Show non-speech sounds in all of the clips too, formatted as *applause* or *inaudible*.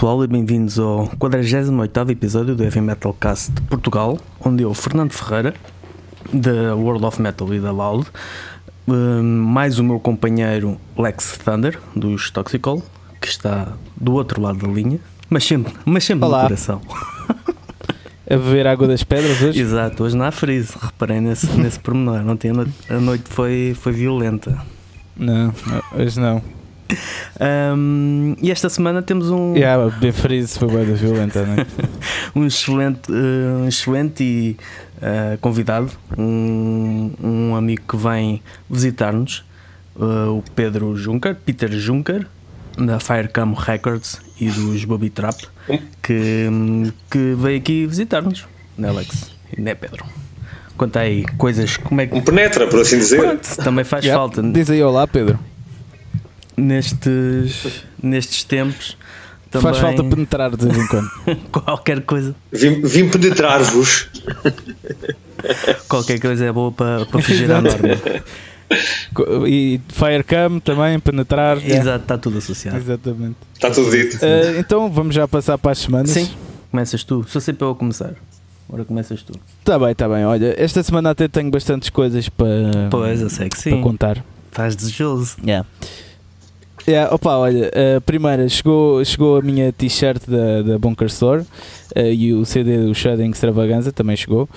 pessoal e bem-vindos ao 48 episódio do Heavy Metal Cast de Portugal, onde eu, Fernando Ferreira, da World of Metal e da Loud, hum, mais o meu companheiro Lex Thunder, dos Toxicol, que está do outro lado da linha, mas sempre, mas sempre Olá. no coração. A beber água das pedras hoje? Exato, hoje não há freeze, reparei nesse, nesse pormenor. Ontem a noite, a noite foi, foi violenta. Não, hoje não. Hum, e esta semana temos um, Yeah, bem freeze foi bem violenta, não é? *laughs* um excelente, eh, um excelente e, eh, convidado, um, um amigo que vem visitar-nos, eh, o Pedro Juncker, Peter Juncker, da Firecam Records e dos Bobby Trap, que, que veio aqui visitar-nos, né, Alex? E né, Pedro? Conta aí coisas, como é que. Um penetra, por assim dizer. Pronto, também faz Yeah. falta Diz aí olá, Pedro. Nestes, nestes tempos. Também Faz falta penetrar de vez em quando. *laughs* qualquer coisa. Vim, vim penetrar-vos. Qualquer coisa é boa para, para fugir à norma. E Firecam também, penetrar. yeah. Exato, está tudo associado. Exatamente. Está tudo dito. Eh, então vamos já passar para as semanas. Sim, começas tu. Sou sempre eu a começar. Agora começas tu. Tá bem, tá bem. Olha, esta semana até tenho bastantes coisas para, Pois, eu sei que para sim. contar. Estás desejoso. Yeah. Yeah, opa, olha, a primeira chegou, chegou a minha t-shirt da, da Bunker Store eh, e o CD do Shredding Extravaganza também chegou.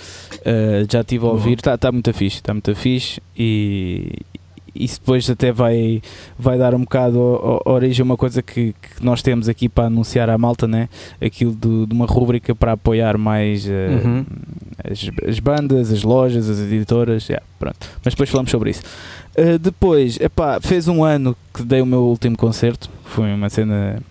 Eh, já estive a Boa. ouvir, está tá muito fixe, está muito fixe e isso depois até vai, vai dar um bocado origem a uma coisa que, que nós temos aqui para anunciar à malta, né? aquilo do- de uma rúbrica para apoiar mais eh, Uhum. as, as bandas, as lojas, as editoras, yeah, pronto. mas depois falamos sobre isso. Uh, depois, epá, fez um ano que dei o meu último concerto, foi uma cena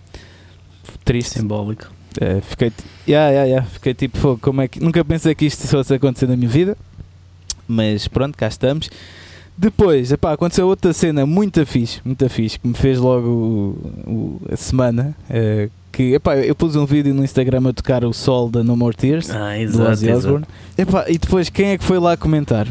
triste. Simbólico. Uh, fiquei, yeah, yeah, yeah, fiquei tipo, "Fogo, como é que nunca pensei que isto fosse acontecer na minha vida, mas pronto, cá estamos. Depois, epá, aconteceu outra cena muito fixe, muito fixe, que me fez logo o- o- a semana. uh, que epá, eu pus um vídeo no Instagram a tocar o sol da No More Tears Ah, do exato. Ozzy exato. Osbourne. Epá, e depois quem é que foi lá comentar?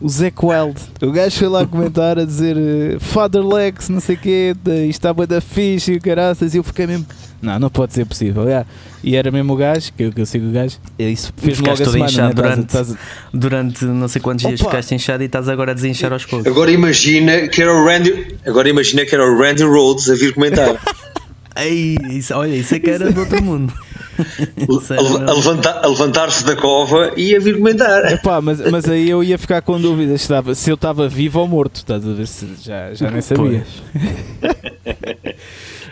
O Zac Wild. O gajo foi lá comentar a dizer eh, Father Lex, não sei o quê, de- isto está bué da fixe e o caraças. E eu fiquei mesmo. Não, não pode ser possível. yeah. E era mesmo o gajo, que eu, que eu sigo o gajo. e Isso fez-me logo a semana. inchado né? Estás a- durante- estás a- Durante não sei quantos dias Opa! ficaste inchado e estás agora a desinchar aos poucos. Agora imagina que era o Randy. Agora imagina que era o Randy Rhodes a vir comentar. *laughs* Ei, isso, olha, isso é que era do outro mundo. *laughs* A, levantar- a levantar-se da cova e a vir comentar. Epá, mas, mas aí eu ia ficar com *laughs* dúvidas se, estava- se eu estava vivo ou morto. Estás a ver? Se, já, já nem sabia. *laughs*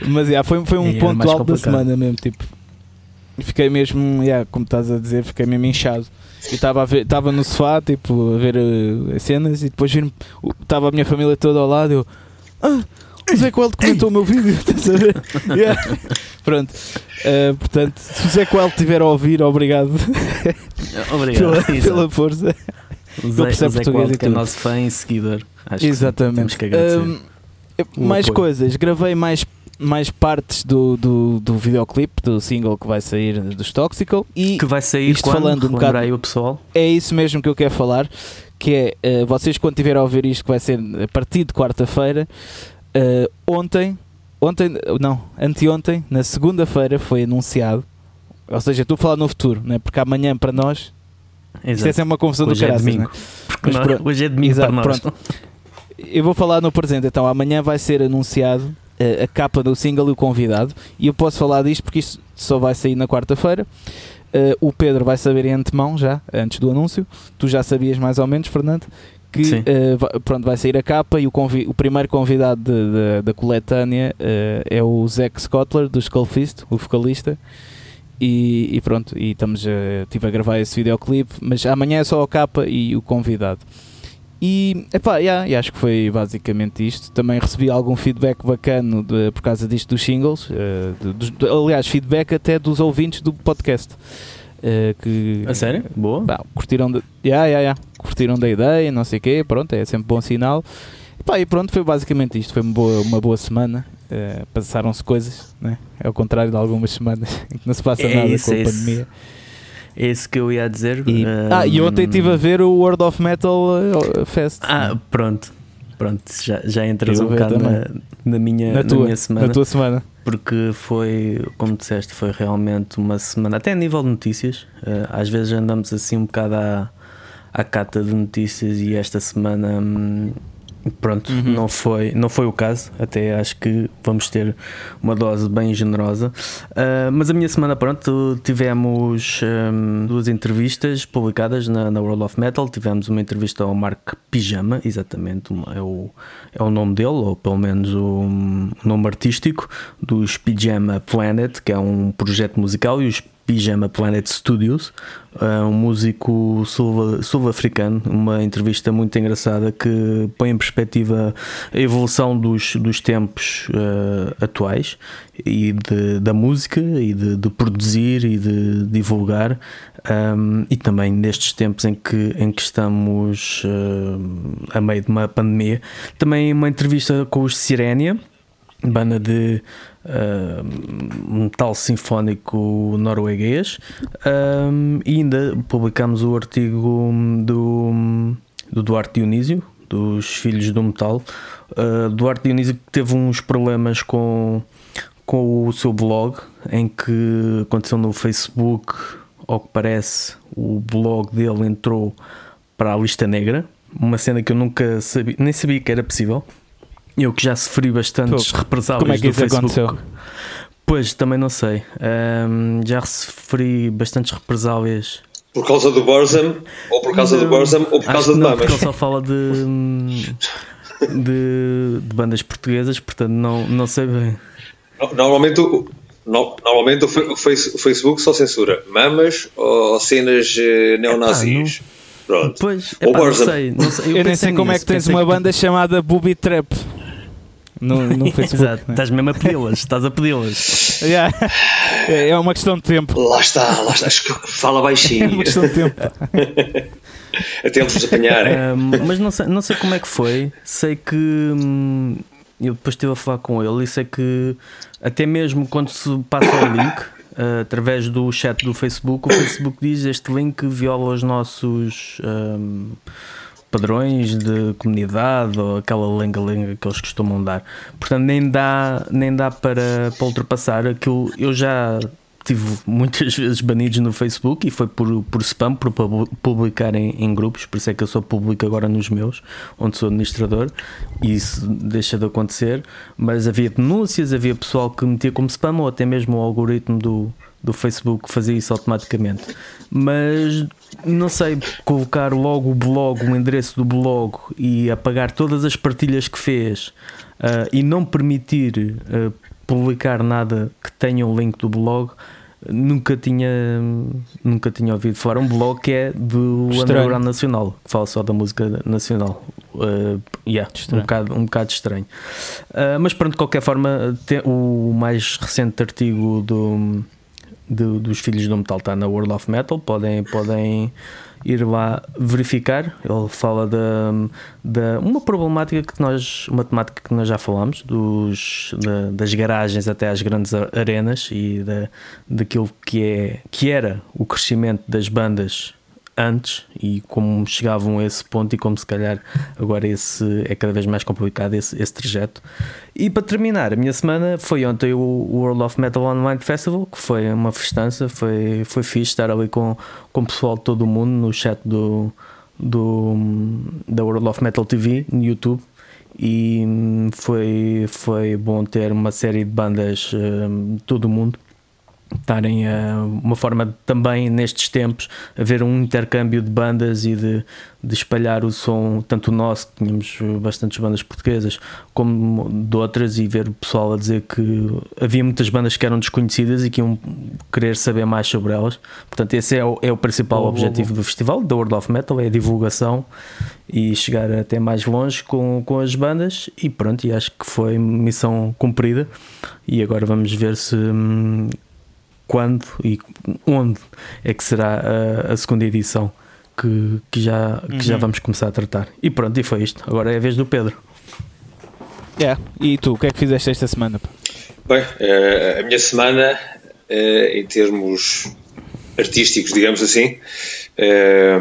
Mas yeah, foi, foi um era ponto alto da semana mesmo. Tipo, fiquei mesmo, yeah, como estás a dizer, fiquei mesmo inchado. Eu estava no sofá, tipo, a ver eh, as cenas e depois estava a minha família toda ao lado. Eu, ah, o Zé Coelho comentou o meu vídeo, *laughs* estás a ver? Yeah. Pronto, Eh, portanto, se o Zé Coelho estiver a ouvir, obrigado *laughs* Obrigado. pela, pela força. O Zé, o Zé Coelho, que é nosso fã e seguidor. Acho que Exatamente. Temos que agradecer. Hum, O mais apoio. coisas, gravei mais, mais partes do, do, do videoclipe, do single que vai sair dos Toxical e que vai sair isto quando? falando um bocado- aí o pessoal. é isso mesmo que eu quero falar, que é, eh, vocês quando tiverem a ouvir isto que vai ser a partir de quarta-feira, eh, ontem, ontem, não, anteontem, na segunda-feira foi anunciado, ou seja, estou a falar no futuro, né? porque amanhã para nós, isto é Exato. sempre uma confusão Hoje do é caraças, domingo. né? Mas nós- hoje é domingo Exato, para nós. pronto. Eu vou falar no presente, então amanhã vai ser anunciado eh, a capa do single e o convidado. E eu posso falar disto porque isto só vai sair na quarta-feira. Eh, o Pedro vai saber em antemão já, antes do anúncio. Tu já sabias mais ou menos, Fernando, que va- pronto, vai sair a capa e o, convi- o primeiro convidado de- de- da coletânea eh, é o Zack Scottler, do Skullfist, o vocalista. E, e pronto, e estamos a, estive a gravar esse videoclipe, mas amanhã é só a capa e o convidado. E, epá, yeah, e acho que foi basicamente isto. Também recebi algum feedback bacana de- por causa disto dos singles. dos- de- aliás, feedback até dos ouvintes do podcast. Eh, que, A sério? Boa. Pá, curtiram, de, yeah, yeah, yeah, curtiram da ideia, não sei o quê, pronto, é sempre bom sinal. E, pá, e pronto, foi basicamente isto. Foi uma boa, uma boa semana. eh, Passaram-se coisas, né? é ao contrário de algumas semanas *laughs* em que não se passa É nada isso, com a é pandemia. É isso que eu ia dizer. E, ah, e ontem estive a ver o World of Metal eh, Fest. Ah, pronto. Pronto, já, já entras Eu um bocado na, na minha, na, na tua, minha semana. na tua semana. Porque foi, como disseste, foi realmente uma semana, até a nível de notícias. Uh, às vezes andamos assim um bocado à, à cata de notícias e esta semana. Hum, Pronto, uhum. não, foi, não foi o caso. Até acho que vamos ter uma dose bem generosa. Uh, mas a minha semana, pronto, tivemos um, duas entrevistas publicadas na, na, World of Metal. Tivemos uma entrevista ao Mark Pijama, exatamente, é o, é o nome dele, ou pelo menos o, o nome artístico, dos Pijama Planet, que é um projeto musical. E os Pijama Planet Studios, um músico sul-africano, uma entrevista muito engraçada que põe em perspectiva a evolução dos, dos tempos uh, atuais e de, da música e de, de, produzir e de divulgar um, e também nestes tempos em que, em que estamos uh, a meio de uma pandemia. Também uma entrevista com os Sirenia banda de uh, metal sinfónico norueguês. Um, e ainda publicamos o artigo do, do Duarte Dionísio dos Filhos do Metal. Uh, Duarte Dionísio teve uns problemas com, com o seu blog em que aconteceu no Facebook ao que parece o blog dele entrou para a lista negra. Uma cena que eu nunca sabia, nem sabia que era possível eu que já sofri bastantes Pô, represálias como é que isso Facebook. Aconteceu? Pois, também não sei. Um, já sofri bastantes represálias. Por causa do Borzam, ou por causa não, do Borzam, ou por causa de não, mamas. Porque ele só fala de, *laughs* de, de, bandas portuguesas, portanto não, não sei bem. Normalmente o, normalmente o Facebook só censura mamas ou cenas eh, neonazis. Pronto. Pois, epá, não sei, não sei. Eu, eu nem sei como nisso, é que tens uma que... banda chamada Booby Trap no, no *laughs* Facebook. Exato, estás mesmo a pedi-las, estás a pedi-las. Yeah. É uma questão de tempo. Lá está, lá está. Fala baixinho. É uma questão de tempo. *laughs* a tempo de apanhar. Um, mas não sei, não sei como é que foi. Sei que hum, eu depois estive a falar com ele e sei que até mesmo quando se passa o link. Uh, através do chat do Facebook, o Facebook diz este link viola os nossos um, padrões de comunidade ou aquela lenga-lenga que eles costumam dar. Portanto, nem dá, nem dá para, para ultrapassar aquilo. Eu já tive muitas *laughs* vezes banidos no Facebook e foi por, por spam, por publicar em, em, grupos, por isso é que eu sou público agora nos meus, onde sou administrador, e isso deixa de acontecer. Mas havia denúncias, havia pessoal que metia como spam ou até mesmo o algoritmo do, do Facebook fazia isso automaticamente. Mas não sei, colocar logo o blog, o endereço do blog e apagar todas as partilhas que fez uh, e não permitir uh, publicar nada que tenha um link do blog. Nunca tinha, nunca tinha ouvido falar. Um blog que é do estranho. Underground Nacional, que fala só da música nacional. Uh, yeah, um, bocado, um bocado estranho. Uh, mas pronto, de qualquer forma, o mais recente artigo do, de, dos Filhos do Metal está na World of Metal, podem, podem ir lá verificar. Ele fala da, da uma problemática que nós, uma temática que nós já falamos, dos, da, das garagens até às grandes arenas e da, daquilo que, é, que era o crescimento das bandas antes e como chegavam a esse ponto e como se calhar agora esse é cada vez mais complicado esse, esse trajeto. E para terminar, a minha semana foi ontem o World of Metal Online Festival, que foi uma festança, foi, foi fixe estar ali com, com o pessoal de todo o mundo no chat do, do, da World of Metal TV no YouTube e foi, foi bom ter uma série de bandas um, de todo o mundo estarem a uma forma também nestes tempos haver um intercâmbio de bandas e de, de espalhar o som, tanto o nosso, que tínhamos bastantes bandas portuguesas, como de outras, e ver o pessoal a dizer que havia muitas bandas que eram desconhecidas e que iam querer saber mais sobre elas. Portanto, esse é o, é o principal objetivo do festival, da World of Metal, é a divulgação e chegar até mais longe com, com as bandas. E pronto, e acho que foi missão cumprida. E agora vamos ver se hum, quando e onde é que será a, a segunda edição que, que, já, que uhum. já vamos começar a tratar. E pronto, e foi isto. Agora é a vez do Pedro. É, e tu, o que é que fizeste esta semana? Bem, eh, a minha semana, eh, em termos artísticos, digamos assim, eh,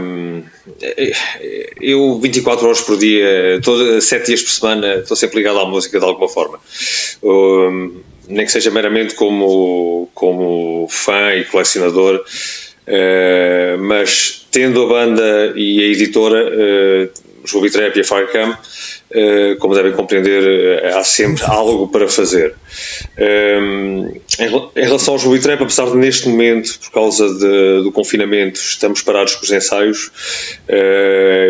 eu 24 horas por dia, todo, 7 dias por semana, estou sempre ligado à música de alguma forma nem que seja meramente como, como fã e colecionador, uh, mas tendo a banda e a editora, uh, Ruby Trap e a Firecam, Uh, como devem compreender, há sempre *laughs* algo para fazer. Um, em, em, relação aos Ruby Trap, apesar de neste momento, por causa de, do confinamento, estamos parados com os ensaios,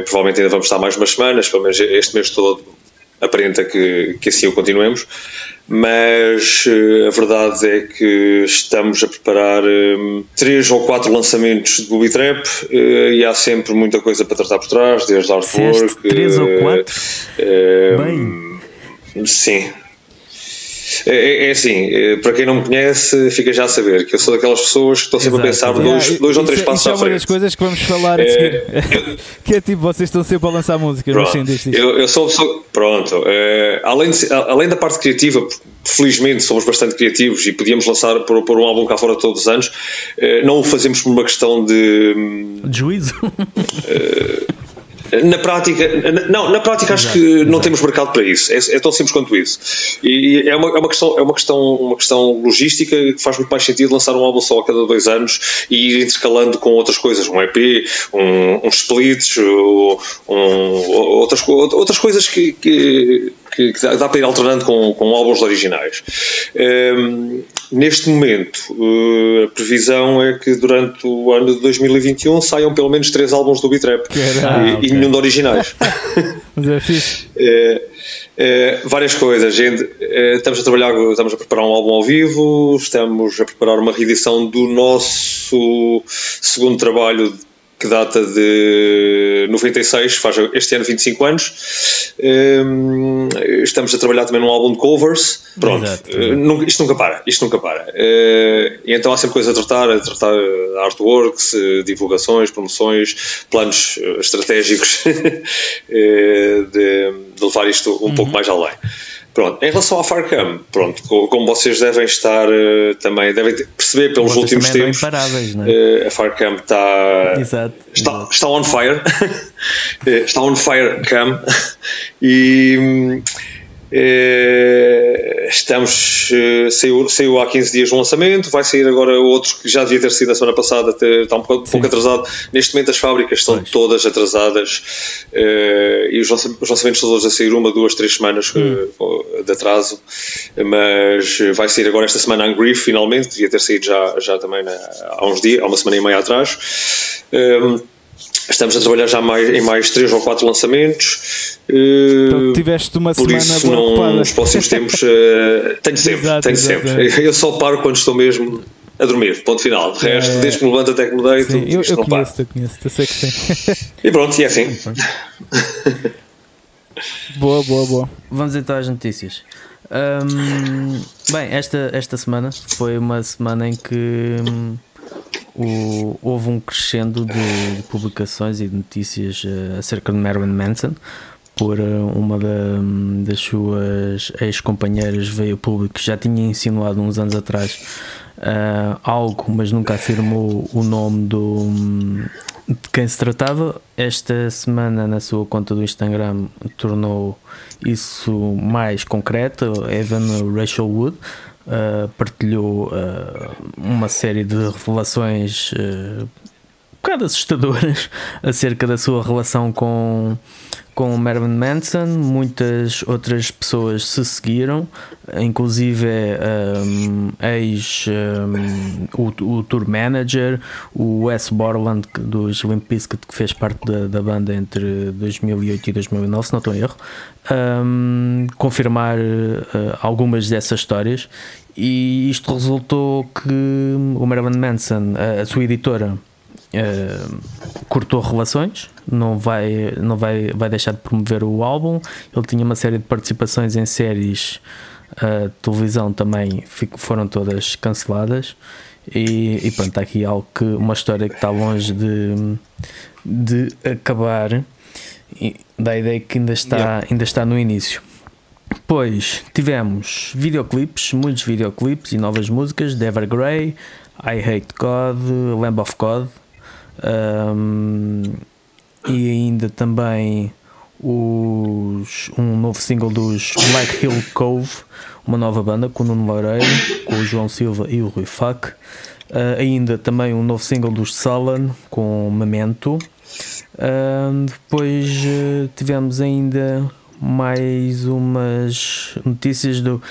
provavelmente ainda vamos estar mais umas semanas, pelo menos este mês todo aparenta que, que assim o continuemos, mas uh, a verdade é que estamos a preparar um, três ou quatro lançamentos de Booby Trap uh, e há sempre muita coisa para tratar por trás, desde artwork. Três ou quatro? Bem. Sim, é, é, é, assim, é, para quem não me conhece, fica já a saber que eu sou daquelas pessoas que estão sempre Exato. a pensar dois, yeah, dois ou três passos à frente. é uma das coisas que vamos falar a seguir. *laughs* que é tipo, vocês estão sempre a lançar músicas, pronto, eu, eu sou pessoa. Pronto, é, além, de, além da parte criativa, felizmente somos bastante criativos e podíamos lançar por, por um álbum cá fora todos os anos, é, não o fazemos por uma questão de. De juízo? *laughs* Na prática, não, na prática acho que exato. não temos mercado para isso. É, é, tão simples quanto isso. E é uma, é uma, questão, é uma questão, uma questão logística que faz muito mais sentido lançar um álbum só a cada dois anos e ir intercalando com outras coisas, um EP, um, uns splits, um, outras, outras coisas que, que que, que dá, para ir alternando com, com álbuns originais. Um, neste momento, uh, a previsão é que durante o ano de 2021 saiam pelo menos três álbuns do Bitrap ah, e, okay. e nenhum de originais. *laughs* Mas é fixe. É, é, várias coisas. Gente, estamos a trabalhar, estamos a preparar um álbum ao vivo, estamos a preparar uma reedição do nosso segundo trabalho que data de 96, faz este ano 25 anos. Um, estamos a trabalhar também num álbum de covers. Pronto, uh, isto nunca para, isto nunca para. Uh, e então há sempre coisas a tratar, a tratar artworks, divulgações, promoções, planos eh, estratégicos *laughs* de, de, levar isto um uhum. pouco mais além. Pronto, em relação à Farcam, pronto, como vocês devem estar uh, também, devem perceber pelos vocês últimos tempos, imparáveis, não é? uh, a Farcam está, exato, está, exato. está on fire, *laughs* está on fire cam *laughs* e eh, estamos, eh, saiu, saiu há 15 dias um lançamento, vai sair agora outro que já devia ter sido a semana passada, está um pouco, pouco atrasado. Neste momento as fábricas estão pois. todas atrasadas uh, e os, os lançamentos todos a sair uma, duas, três semanas hum. de atraso, mas vai sair agora esta semana Angry finalmente, devia ter saído já, já também na, há uns dias, há uma semana e meia atrás. Um, Estamos a trabalhar já mais, em mais 3 ou 4 lançamentos. Então eh, tiveste uma por semana isso, não, nos próximos tempos, uh, *laughs* tenho sempre, exato, tenho exato, sempre. É. Eu só paro quando estou mesmo a dormir, ponto final. De resto, é... desde que me levanto até que me deito, sim, eu, eu não conheço, eu conheço, eu sei que sim. E pronto, e é assim. *laughs* boa, boa, boa. Vamos então às notícias. Um, bem, esta, esta semana foi uma semana em que. Um, o, houve um crescendo de, de, publicações e de notícias uh, acerca de Marilyn Manson por uh, uma da, das suas ex-companheiras veio público que já tinha insinuado uns anos atrás uh, algo, mas nunca afirmou o nome do, de quem se tratava. Esta semana, na sua conta do Instagram, tornou isso mais concreto. Evan Rachel Wood uh, partilhou uh, uma série de revelações bocado assustadoras *laughs* acerca da sua relação com, com Marilyn Manson. Muitas outras pessoas se seguiram, inclusive um, ex um, o, o, tour manager, o Wes Borland dos Limp Bizkit, que fez parte da, da banda entre 2008 e 2009, se não estou em erro, um, confirmar uh, algumas dessas histórias e isto resultou que o Marilyn Manson, a, a sua editora, uh, cortou relações, não vai, não vai, vai deixar de promover o álbum. Ele tinha uma série de participações em séries uh, televisão também foram todas canceladas. E, e pronto, está aqui algo que uma história que está longe de, de acabar da ideia que ainda está, yeah. ainda está no início. Depois tivemos videoclipes, muitos videoclipes e novas músicas de Evergrey, I Hate God, Lamb of God um, e ainda também os, um novo single dos Black Hill Cove, uma nova banda com o Nuno Loureiro, com o João Silva e o Rui Fac. Uh, ainda também um novo single dos Sullen com Memento. Uh, depois uh, tivemos ainda mais umas notícias do,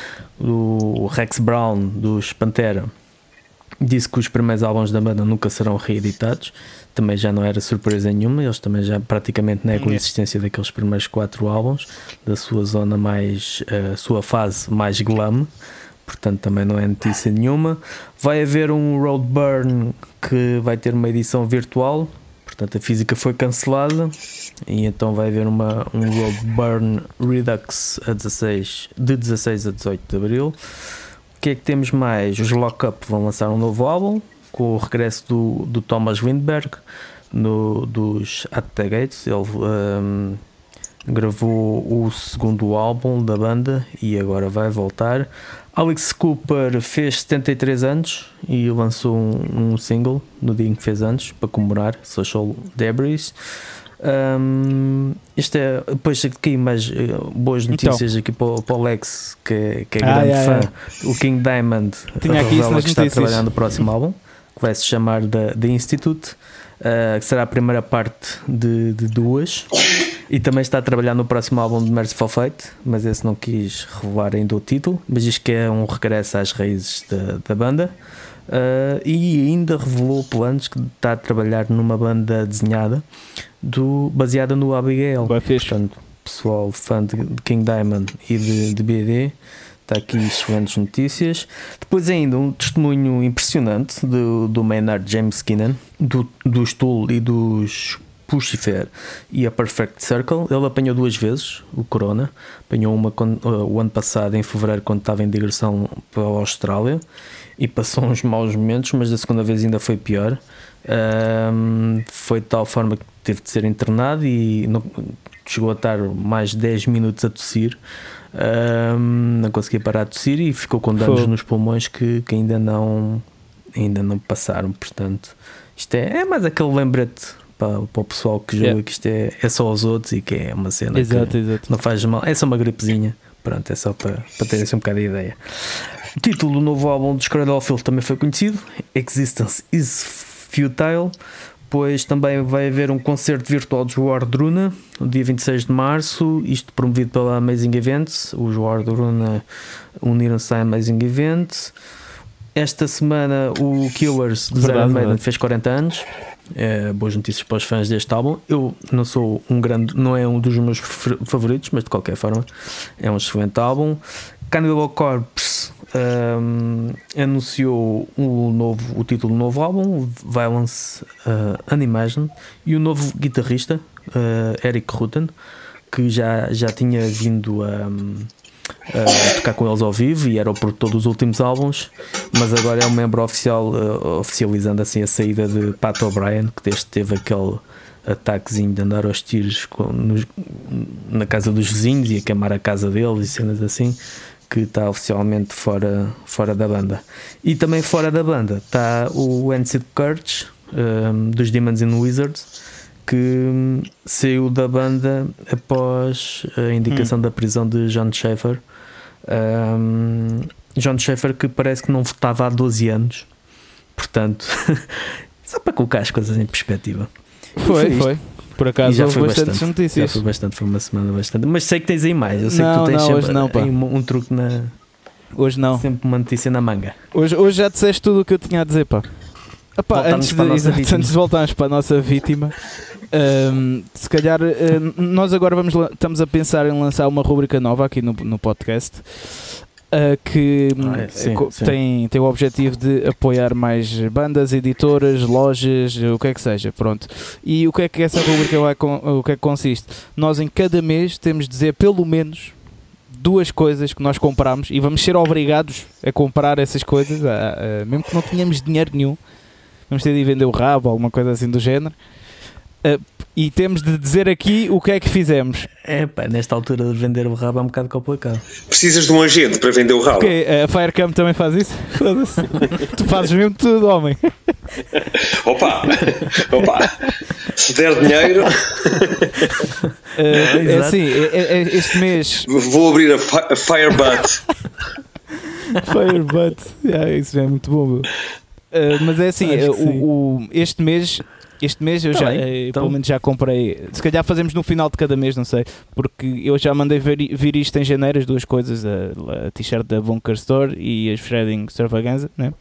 do Rex Brown dos Pantera. Disse que os primeiros álbuns da banda nunca serão reeditados. Também já não era surpresa nenhuma, eles também já praticamente negam a existência daqueles primeiros quatro álbuns, da sua zona mais, uh, sua fase mais glam, portanto também não é notícia nenhuma. Vai haver um Road Burn que vai ter uma edição virtual, portanto a física foi cancelada. E então vai haver uma, um Road Burn Redux a 16, de 16 a 18 de Abril. Que é que temos mais? Os Lock Up vão lançar um novo álbum, com o regresso do, do Thomas Windberg no, dos At the Gates. Ele um, gravou o segundo álbum da banda e agora vai voltar. Alex Cooper fez 73 anos e lançou um, um single no dia em que fez anos para comemorar Social Debris. Um, isto é, depois aqui mais uh, boas então. notícias então. aqui para, para o Alex, que, é, que é ah, grande yeah, fã. Yeah. O King Diamond Tinha aqui isso que está trabalhando no próximo álbum que vai se chamar The, The Institute, uh, que será a primeira parte de, de, duas. E também está a trabalhar no próximo álbum de Merciful Fate, mas esse não quis revelar ainda o título. Mas diz que é um regresso às raízes da, da banda. Uh, e ainda revelou planos que está a trabalhar numa banda desenhada do, baseada no Abigail. Portanto, pessoal fã de King Diamond e de, de BD Está aqui excelentes notícias. Depois ainda um testemunho impressionante do, do Maynard James Skinner, do, dos Tool e dos Pushifer e a Perfect Circle. Ele apanhou duas vezes o Corona. Apanhou uma uh, o ano passado, em fevereiro, quando estava em digressão para a Austrália e passou uns maus momentos, mas da segunda vez ainda foi pior. Um, foi de tal forma que teve de ser internado e não, chegou a estar mais 10 minutos a tossir um, não conseguia parar de tossir e ficou com danos Foi. nos pulmões que, que, ainda, não, ainda não passaram. Portanto, isto é, é mais aquele lembrete para, para o pessoal que joga yeah. que isto é, é só aos outros e que é uma cena exato, que exato. não faz mal. É só uma gripezinha. Pronto, é só para, para terem assim um bocado de ideia. O título do novo álbum dos Cradlefield também foi conhecido: Existence is Futile. Depois também vai haver um concerto virtual dos Wardruna no dia 26 de março, isto promovido pela Amazing Events. Os Wardruna uniram-se à Amazing Events. Esta semana o Killers de Zero Maiden fez 40 anos. É, boas notícias para os fãs deste álbum. Eu não sou um grande, não é um dos meus favoritos, mas de qualquer forma é um excelente álbum. Cannibal Corpse um, anunciou o, novo, o título do novo álbum, Violence uh, Animation, e o novo guitarrista, uh, Eric Rutten, que já, já tinha vindo a, a, tocar com eles ao vivo e era o produtor dos últimos álbuns, mas agora é um membro oficial, uh, oficializando assim a saída de Pat O'Brien, que desde teve aquele ataquezinho de andar aos tiros com, no, na casa dos vizinhos e a queimar a casa deles e cenas assim que está oficialmente fora, fora da banda. E também fora da banda está o Ancient Courage um, dos Demons and Wizards que um, saiu da banda após a indicação hum. da prisão de John Schaefer. Um, John Schaefer que parece que não votava há 12 anos, portanto, *laughs* só para colocar as coisas em perspectiva. Foi, foi. Por acaso já foi bastante, notícias. Já foi bastante, foi uma semana bastante. Mas sei que tens aí mais. Eu sei não, que tu tens não, sempre não, um, um truque na. Hoje não. Sempre uma notícia na manga. Hoje, hoje já disseste tudo o que eu tinha a dizer, pá. Epá, antes, de, exato, antes de voltarmos para a nossa vítima, um, se calhar uh, nós agora vamos, estamos a pensar em lançar uma rubrica nova aqui no, no podcast uh, que ah, é, sim, sim. Tem, tem o objetivo de apoiar mais bandas, editoras, lojas, o que é que seja, pronto. E o que é que essa rubrica vai, o que é que consiste? Nós em cada mês temos de dizer pelo menos duas coisas que nós compramos e vamos ser obrigados a comprar essas coisas, mesmo que não tenhamos dinheiro nenhum, vamos ter de vender o rabo, alguma coisa assim do género. Uh, e temos de dizer aqui o que é que fizemos. É pá, nesta altura de vender o rabo é um bocado complicado. Precisas de um agente para vender o rabo. Okay, a Firecam também faz isso? *laughs* tu fazes mesmo tudo, homem. *laughs* Opa! Opa! Se der dinheiro. Uh, é assim, é, é, este mês. Vou abrir a, a Firebutt. Firebutt, yeah, *laughs* isso já é muito bom. Uh, mas é assim, uh, o, o, este mês este mês eu tá já, bem, então. pelo menos já comprei. Se calhar fazemos no final de cada mês, não sei. Porque eu já mandei vir, vir isto em janeiro, as duas coisas: a, a t-shirt da Bunker Store e as Shredding Extravaganza, né?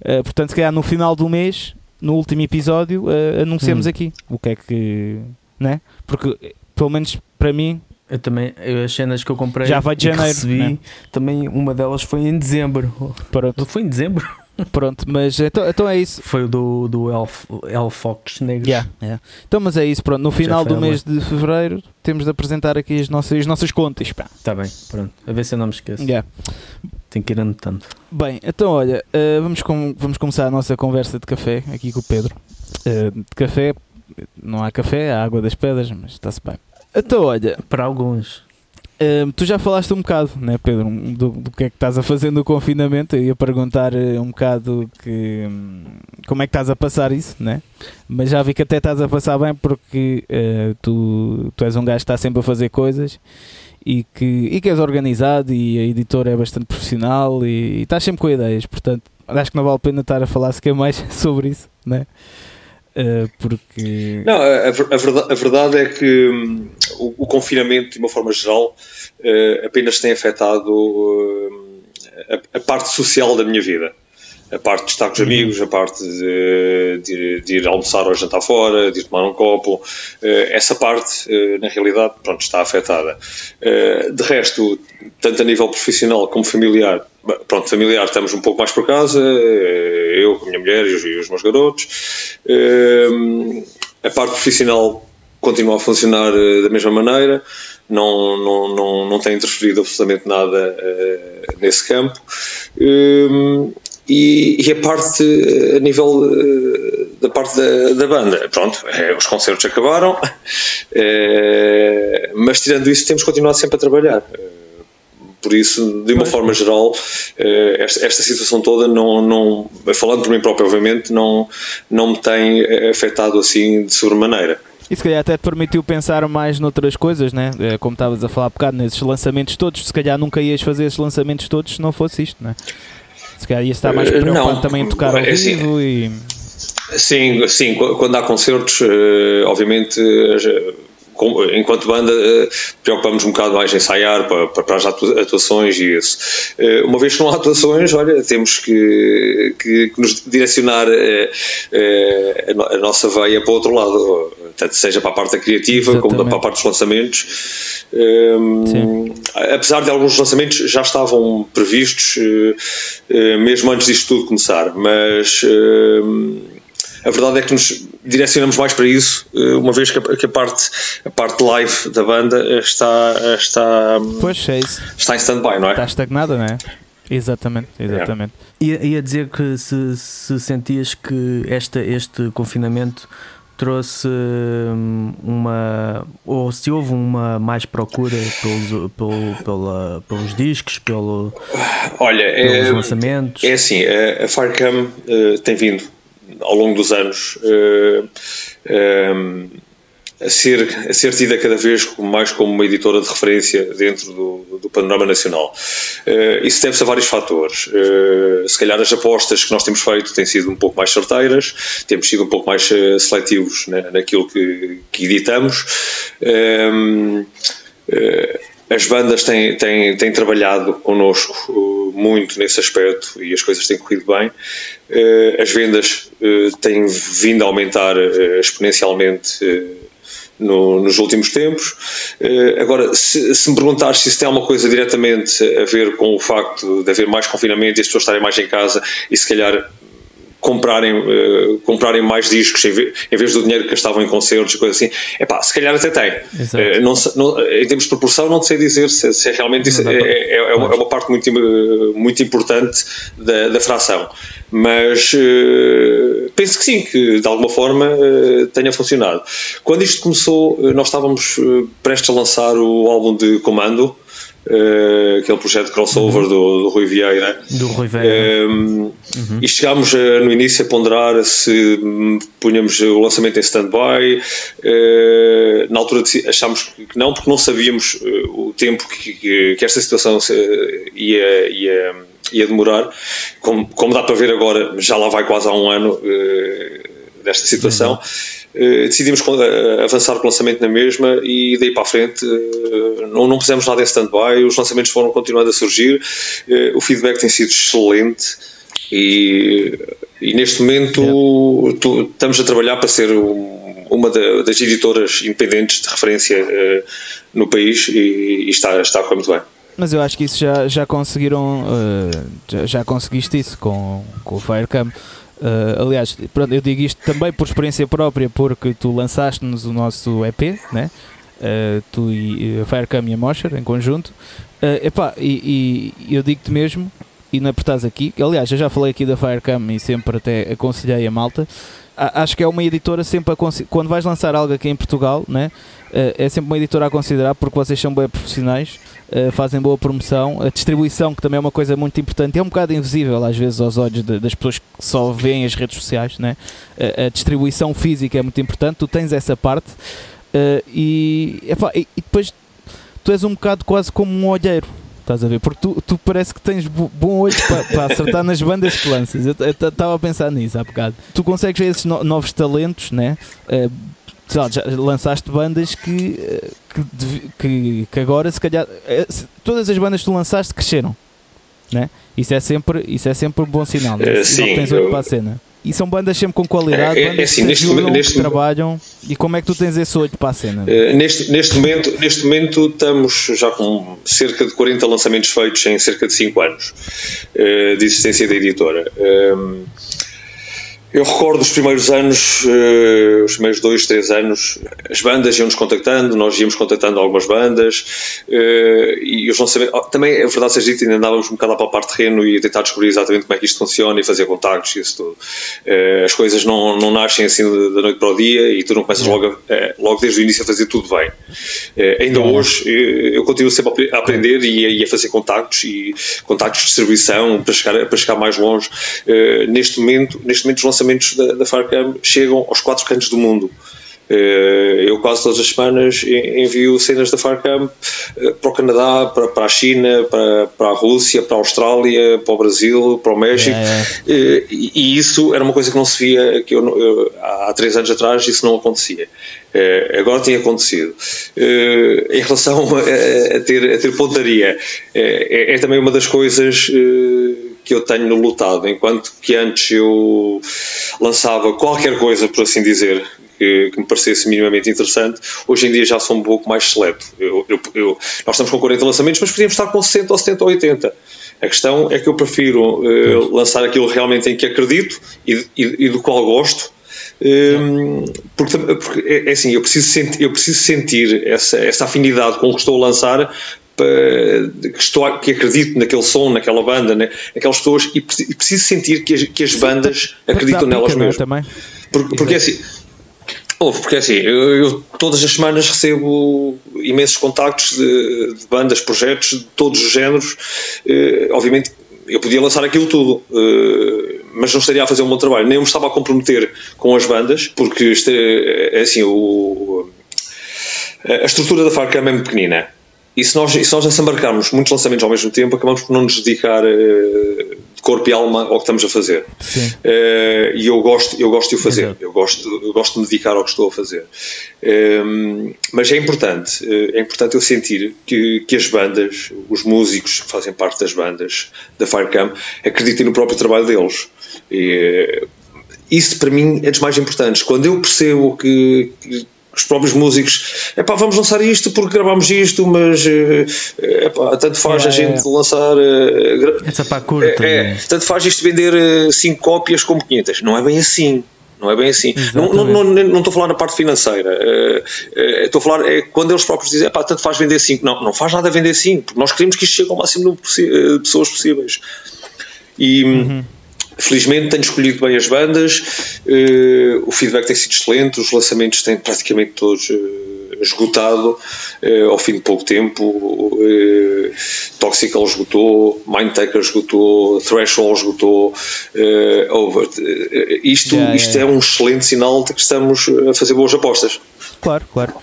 Uh, portanto, se calhar no final do mês, no último episódio, uh, anunciamos hum. aqui o que é que. Né? Porque, pelo menos para mim, eu também, eu, as cenas que eu comprei já vai de janeiro, recebi, né? também uma delas foi em dezembro. Pronto. Foi em dezembro? Pronto, mas então, então é isso. Foi o do, do Elf, Elfox Negros. Yeah, yeah. Então, mas é isso, pronto. No final do mês de fevereiro temos de apresentar aqui as nossas, as nossas contas. Está bem, pronto. A ver se eu não me esqueço. Yeah. Tenho que ir anotando. Bem, então olha, uh, vamos, com, vamos começar a nossa conversa de café aqui com o Pedro. Uh, de café, não há café, há água das pedras, mas está-se bem. Então olha. Para alguns tu já falaste um bocado, né, Pedro, do, do, que é que estás a fazer no confinamento. Eu ia perguntar uh, um bocado que, um, como é que estás a passar isso, né? mas já vi que até estás a passar bem porque uh, tu, tu és um gajo que está sempre a fazer coisas e que, e que és organizado e a editora é bastante profissional e, e estás sempre com ideias. Portanto, acho que não vale a pena estar a falar sequer mais *laughs* sobre isso, né? Uh, porque. Não, a, a, verdade, é que um, o, o, confinamento, de uma forma geral, uh, apenas tem afetado uh, a, a, parte social da minha vida a parte de estar com os amigos, a parte de, de, de, ir almoçar ou jantar fora, de ir tomar um copo, eh, essa parte, eh, na realidade, pronto, está afetada. Eh, de resto, tanto a nível profissional como familiar, pronto, familiar estamos um pouco mais por casa, eu com a minha mulher e os, e os meus garotos. A parte profissional continua a funcionar da mesma maneira, não, não, não, não tem interferido absolutamente nada nesse campo. E, e, a parte a nível eh, da parte da, da banda, pronto, é, os concertos acabaram, é, *laughs* mas tirando isso temos continuado sempre a trabalhar. Por isso, de uma forma geral, esta, esta situação toda, não, não, falando por mim próprio, obviamente, não, não me tem afetado assim de sobremaneira. E se calhar até te permitiu pensar mais noutras coisas, né? Como estavas a falar há bocado, nesses lançamentos todos. Se calhar nunca ias fazer esses lançamentos todos se não fosse isto, né? Se calhar ia estar mais eh, preocupado não, também em tocar ao é assim, vivo e. Sim, sim, quando há concertos, eh, obviamente enquanto banda preocupamos um bocado mais em ensaiar para, para as atuações e isso. Eh, uma vez que não há atuações, olha, temos que, que, que nos direcionar a, a, nossa veia para o outro lado, tanto seja para a parte criativa Exatamente. como para a parte dos lançamentos. Um, apesar de alguns lançamentos já estavam previstos uh, mesmo antes disto tudo começar, mas uh, a verdade é que nos direcionamos mais para isso, uma vez que a, que a parte, a parte live da banda está, está, pois é isso. está em stand-by, não é? Está estagnada, não é? Exatamente, exatamente. É. Ia, ia dizer que se, se sentias que esta, este confinamento trouxe hum, uma ou se houve uma mais procura pelos, pelo, pela, pelos discos, pelo, Olha, pelos é, lançamentos? É assim, a, Firecam uh, tem vindo ao longo dos anos uh, um, a ser, a ser tida cada vez mais como uma editora de referência dentro do, do panorama nacional. Uh, isso deve-se a vários fatores. Uh, se calhar as apostas que nós temos feito têm sido um pouco mais certeiras, temos sido um pouco mais uh, seletivos né, naquilo que, que editamos. as bandas têm, têm, têm trabalhado connosco muito nesse aspecto e as coisas têm corrido bem. as vendas têm vindo a aumentar exponencialmente no, nos últimos tempos. Uh, agora, se, se, me perguntares se isso tem alguma coisa diretamente a ver com o facto de haver mais confinamento e as pessoas estarem mais em casa e se calhar comprarem, uh, comprarem mais discos em vez, em vez, do dinheiro que gastavam em concertos e coisas assim, é pá, se calhar até tem. Uh, não, não, em termos de proporção, não sei dizer se, se é realmente isso é, é, é, uma, é, uma, parte muito, muito importante da, da fração. Mas uh, penso que sim, que de alguma forma tenha funcionado. Quando isto começou, nós estávamos prestes a lançar o álbum de Comando. Uh, aquele projeto crossover uhum. do, do Rui Vieira. Do Rui Vieira. Um, uhum. E chegámos uh, no início a ponderar se punhamos o lançamento em stand-by. Uh, na altura achámos que não, porque não sabíamos o tempo que, que, que esta situação ia, ia, ia demorar. Como, como, dá para ver agora, já lá vai quase há um ano desta situação. Uhum eh, decidimos eh, avançar com o lançamento na mesma e daí para a frente eh, não, não pusemos nada em stand-by, os lançamentos foram continuando a surgir, o feedback tem sido excelente e, e neste momento tu, estamos a trabalhar para ser uma das editoras independentes de referência no país e, e está, está a correr muito bem. Mas eu acho que isso já, já conseguiram, já, já conseguiste isso com, com o Firecam Uh, aliás, pronto, eu digo isto também por experiência própria, porque tu lançaste-nos o nosso EP, né? Uh, tu e a Firecam e a Mosher em conjunto. Uh, epá, e, e eu digo-te mesmo, e não apertás aqui, aliás, eu já falei aqui da Firecam e sempre até aconselhei a malta. Acho que é uma editora sempre a quando vais lançar algo aqui em Portugal, né? é sempre uma editora a considerar porque vocês são bem profissionais fazem boa promoção. A distribuição, que também é uma coisa muito importante, é um bocado invisível às vezes aos olhos de, das pessoas que só veem as redes sociais. Né? Uh, a distribuição física é muito importante, tu tens essa parte uh, e, epá, e, e, depois tu és um bocado quase como um olheiro. Estás a ver? Porque tu, tu parece que tens bom olho para, para acertar nas bandas que lanças. Eu estava a pensar nisso há bocado. Tu consegues ver esses no, novos talentos, né? Uh, já lançaste bandas que, que, que, que agora se calhar eh, todas as bandas que tu lançaste cresceram. Né? Isso, é sempre, isso é sempre um bom sinal. Né? Uh, sim, tens olho eu... para a cena. E são bandas sempre com qualidade, é, é, bandas é assim, que neste, ajudam, neste, que trabalham. E como é que tu tens esse olho para a cena? Uh, neste, neste, momento, neste momento estamos já com cerca de 40 lançamentos feitos em cerca de 5 anos uh, de existência da editora. Uh, eu recordo os primeiros anos, uh, os primeiros dois, três anos, as bandas iam-nos contactando, nós íamos contactando algumas bandas uh, e os lançamentos. Oh, também, é verdade seja dito, ainda andávamos um bocado a parte terreno e tentar descobrir exatamente como é que isto funciona e fazer contactos e isso tudo. Uh, as coisas não, não nascem assim da noite para o dia e tu não começas logo, a, logo desde o início a fazer tudo bem. ainda hoje eu continuo sempre a aprender e a, a, fazer contactos e contactos de distribuição para chegar, para chegar mais longe. neste momento, neste momento os lançamentos lançamentos da, da Farcam chegam aos quatro cantos do mundo. Eh, eu quase todas as semanas envio cenas da Farcam eh, para o Canadá, para, para a China, para, para a Rússia, para a Austrália, para o Brasil, para o México. É. Eh, e, e, isso era uma coisa que não se via que eu, eu, há três anos atrás, isso não acontecia. Agora tem acontecido. Em relação a, a, ter, a ter pontaria, é, é também uma das coisas que eu tenho lutado, enquanto que antes eu lançava qualquer coisa, por assim dizer, que, que, me parecesse minimamente interessante, hoje em dia já sou um pouco mais seleto. Eu, eu, eu, nós estamos com 40 lançamentos, mas podíamos estar com 60 ou 70 ou 80. A questão é que eu prefiro uh, lançar aquilo realmente em que acredito e, e, e do qual gosto. Um, ehm, porque, porque, é, é assim, eu preciso, sentir, eu preciso sentir essa, essa afinidade com o que estou a lançar que, estou, que acredito naquele som, naquela banda, né, naquelas pessoas e preciso sentir que as, que as bandas acreditam nelas mesmo. Também. Porque, porque é assim. porque é assim, eu, eu, todas as semanas recebo imensos contactos de, de bandas, projetos de todos os géneros. Eh, obviamente, eu podia lançar aquilo tudo, eh, mas não estaria a fazer um bom trabalho. Nem me estava a comprometer com as bandas, porque este, é, é assim, o, a estrutura da Farcam é muito pequenina. E se nós, e se nós desembarcarmos muitos lançamentos ao mesmo tempo, acabamos por não nos dedicar uh, de corpo e alma ao que estamos a fazer. Uh, e eu gosto, eu gosto de o fazer, eu gosto, eu gosto de me dedicar ao que estou a fazer. Uh, mas é importante, é importante eu sentir que, que as bandas, os músicos que fazem parte das bandas da Firecam, acreditem no próprio trabalho deles. E, isso para mim é dos mais importantes. Quando eu percebo que, que os próprios músicos, é pá, vamos lançar isto porque gravamos isto, mas é pá, tanto faz é, a gente lançar. Eh, Essa para curta. É, é, tanto faz isto vender 5 cópias como 500. Não é bem assim. Não é bem assim. Não, não, não, não, estou a falar na parte financeira. estou a falar é quando eles próprios dizem, pá, tanto faz vender 5. Não, não faz nada vender 5, porque nós queremos que isto chegue ao máximo de pessoas possíveis. E. Uhum Felizmente tenho escolhido bem as bandas, uh, o feedback tem sido excelente, os lançamentos têm praticamente todos uh, esgotado ao fim de pouco tempo. Toxical esgotou, Mindtaker esgotou, Threshold esgotou, Over. Isto, yeah, isto yeah. é um excelente sinal de que estamos a fazer boas apostas. Claro, claro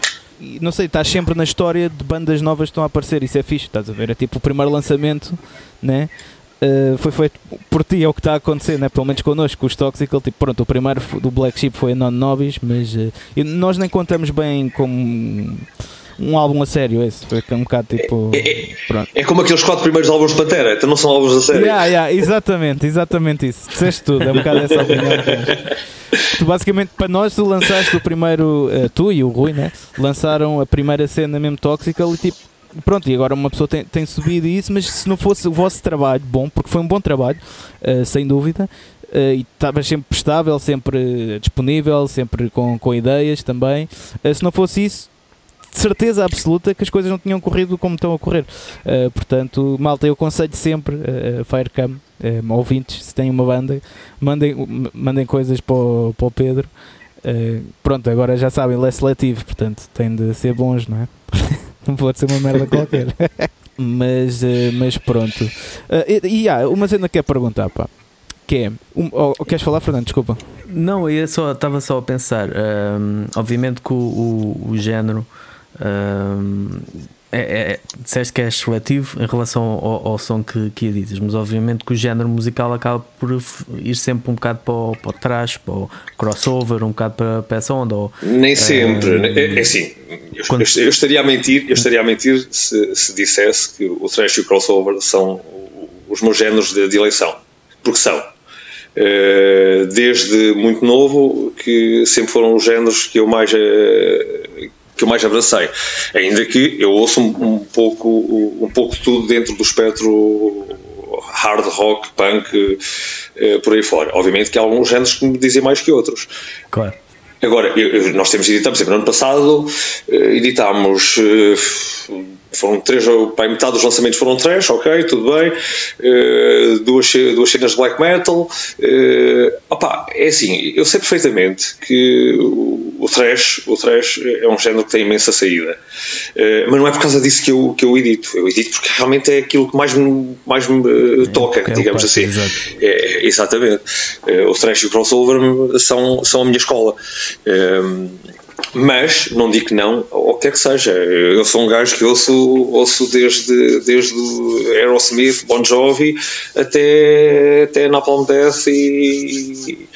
não sei, estás sempre na história de bandas novas que estão a aparecer, isso é fixe, estás a ver? É tipo o primeiro lançamento, né? Uh, foi feito por ti, é o que está a acontecer, né? pelo menos connosco, os Toxical. Tipo, pronto, o primeiro do Black Sheep foi a Non Nobis, mas uh, nós nem contamos bem como um álbum a sério. Esse foi um bocado tipo. É, é, é, como aqueles quatro primeiros álbuns de Pantera, então não são álbuns a sério. Yeah, yeah, exatamente, exatamente isso. Disseste tudo, é um bocado essa opinião. tu basicamente, para nós, tu lançaste o primeiro, uh, tu e o Rui, né? Lançaram a primeira cena mesmo Toxical e tipo pronto, e agora uma pessoa tem, tem subido isso, mas se não fosse o vosso trabalho bom, porque foi um bom trabalho, uh, sem dúvida, uh, e estava sempre prestável, sempre disponível, sempre com, com ideias também, uh, se não fosse isso, de certeza absoluta que as coisas não tinham corrido como estão a correr. portanto, malta, eu aconselho sempre uh, Firecam, uh, ouvintes, se têm uma banda, mandem, mandem coisas para o, para o Pedro. pronto, agora já sabem, ele é seletivo, portanto tem de ser bons, não é? *laughs* não pode ser uma merda *laughs* qualquer. mas, uh, mas pronto. Uh, e, e há uma cena que é perguntar, pá. Que é. Um, oh, queres falar, Fernando? Desculpa. Não, eu só estava só a pensar. Um, obviamente que o, o, o género. Um, é, é, disseste que és seletivo em relação ao, ao som que, que editas, mas obviamente que o género musical acaba por ir sempre um bocado para o, para o trash, para o crossover, um bocado para, para essa onda. Ou, Nem sempre, uh, é, é assim. Eu, quando... eu, eu, estaria a mentir, eu estaria a mentir se, se dissesse que o thrash e o crossover são os meus géneros de, de eleição, porque são. Uh, desde muito novo que sempre foram os géneros que eu mais uh, que eu mais abracei. Ainda que eu ouço um, um pouco, um pouco tudo dentro do espectro hard rock, punk, uh, por aí fora. Obviamente que há alguns géneros que me dizem mais que outros. Claro. Agora, eu, nós temos editado, por exemplo, no ano passado uh, editámos uh, foram três, para metade dos lançamentos foram três, ok, tudo bem. Uh, duas, duas cenas de black metal. Uh, opa, é assim, eu sei perfeitamente que o, o thrash, o thrash é um género que tem imensa saída. Uh, mas não é por causa disso que eu, que eu edito. Eu edito porque realmente é aquilo que mais me, mais me toca, é, digamos assim. É, exatamente. o thrash e o crossover são, são a minha escola. Mas não digo que não, ou o que é que seja. Eu sou um gajo que ouço, ouço desde, desde Aerosmith, Bon Jovi, até, até Napalm Death e,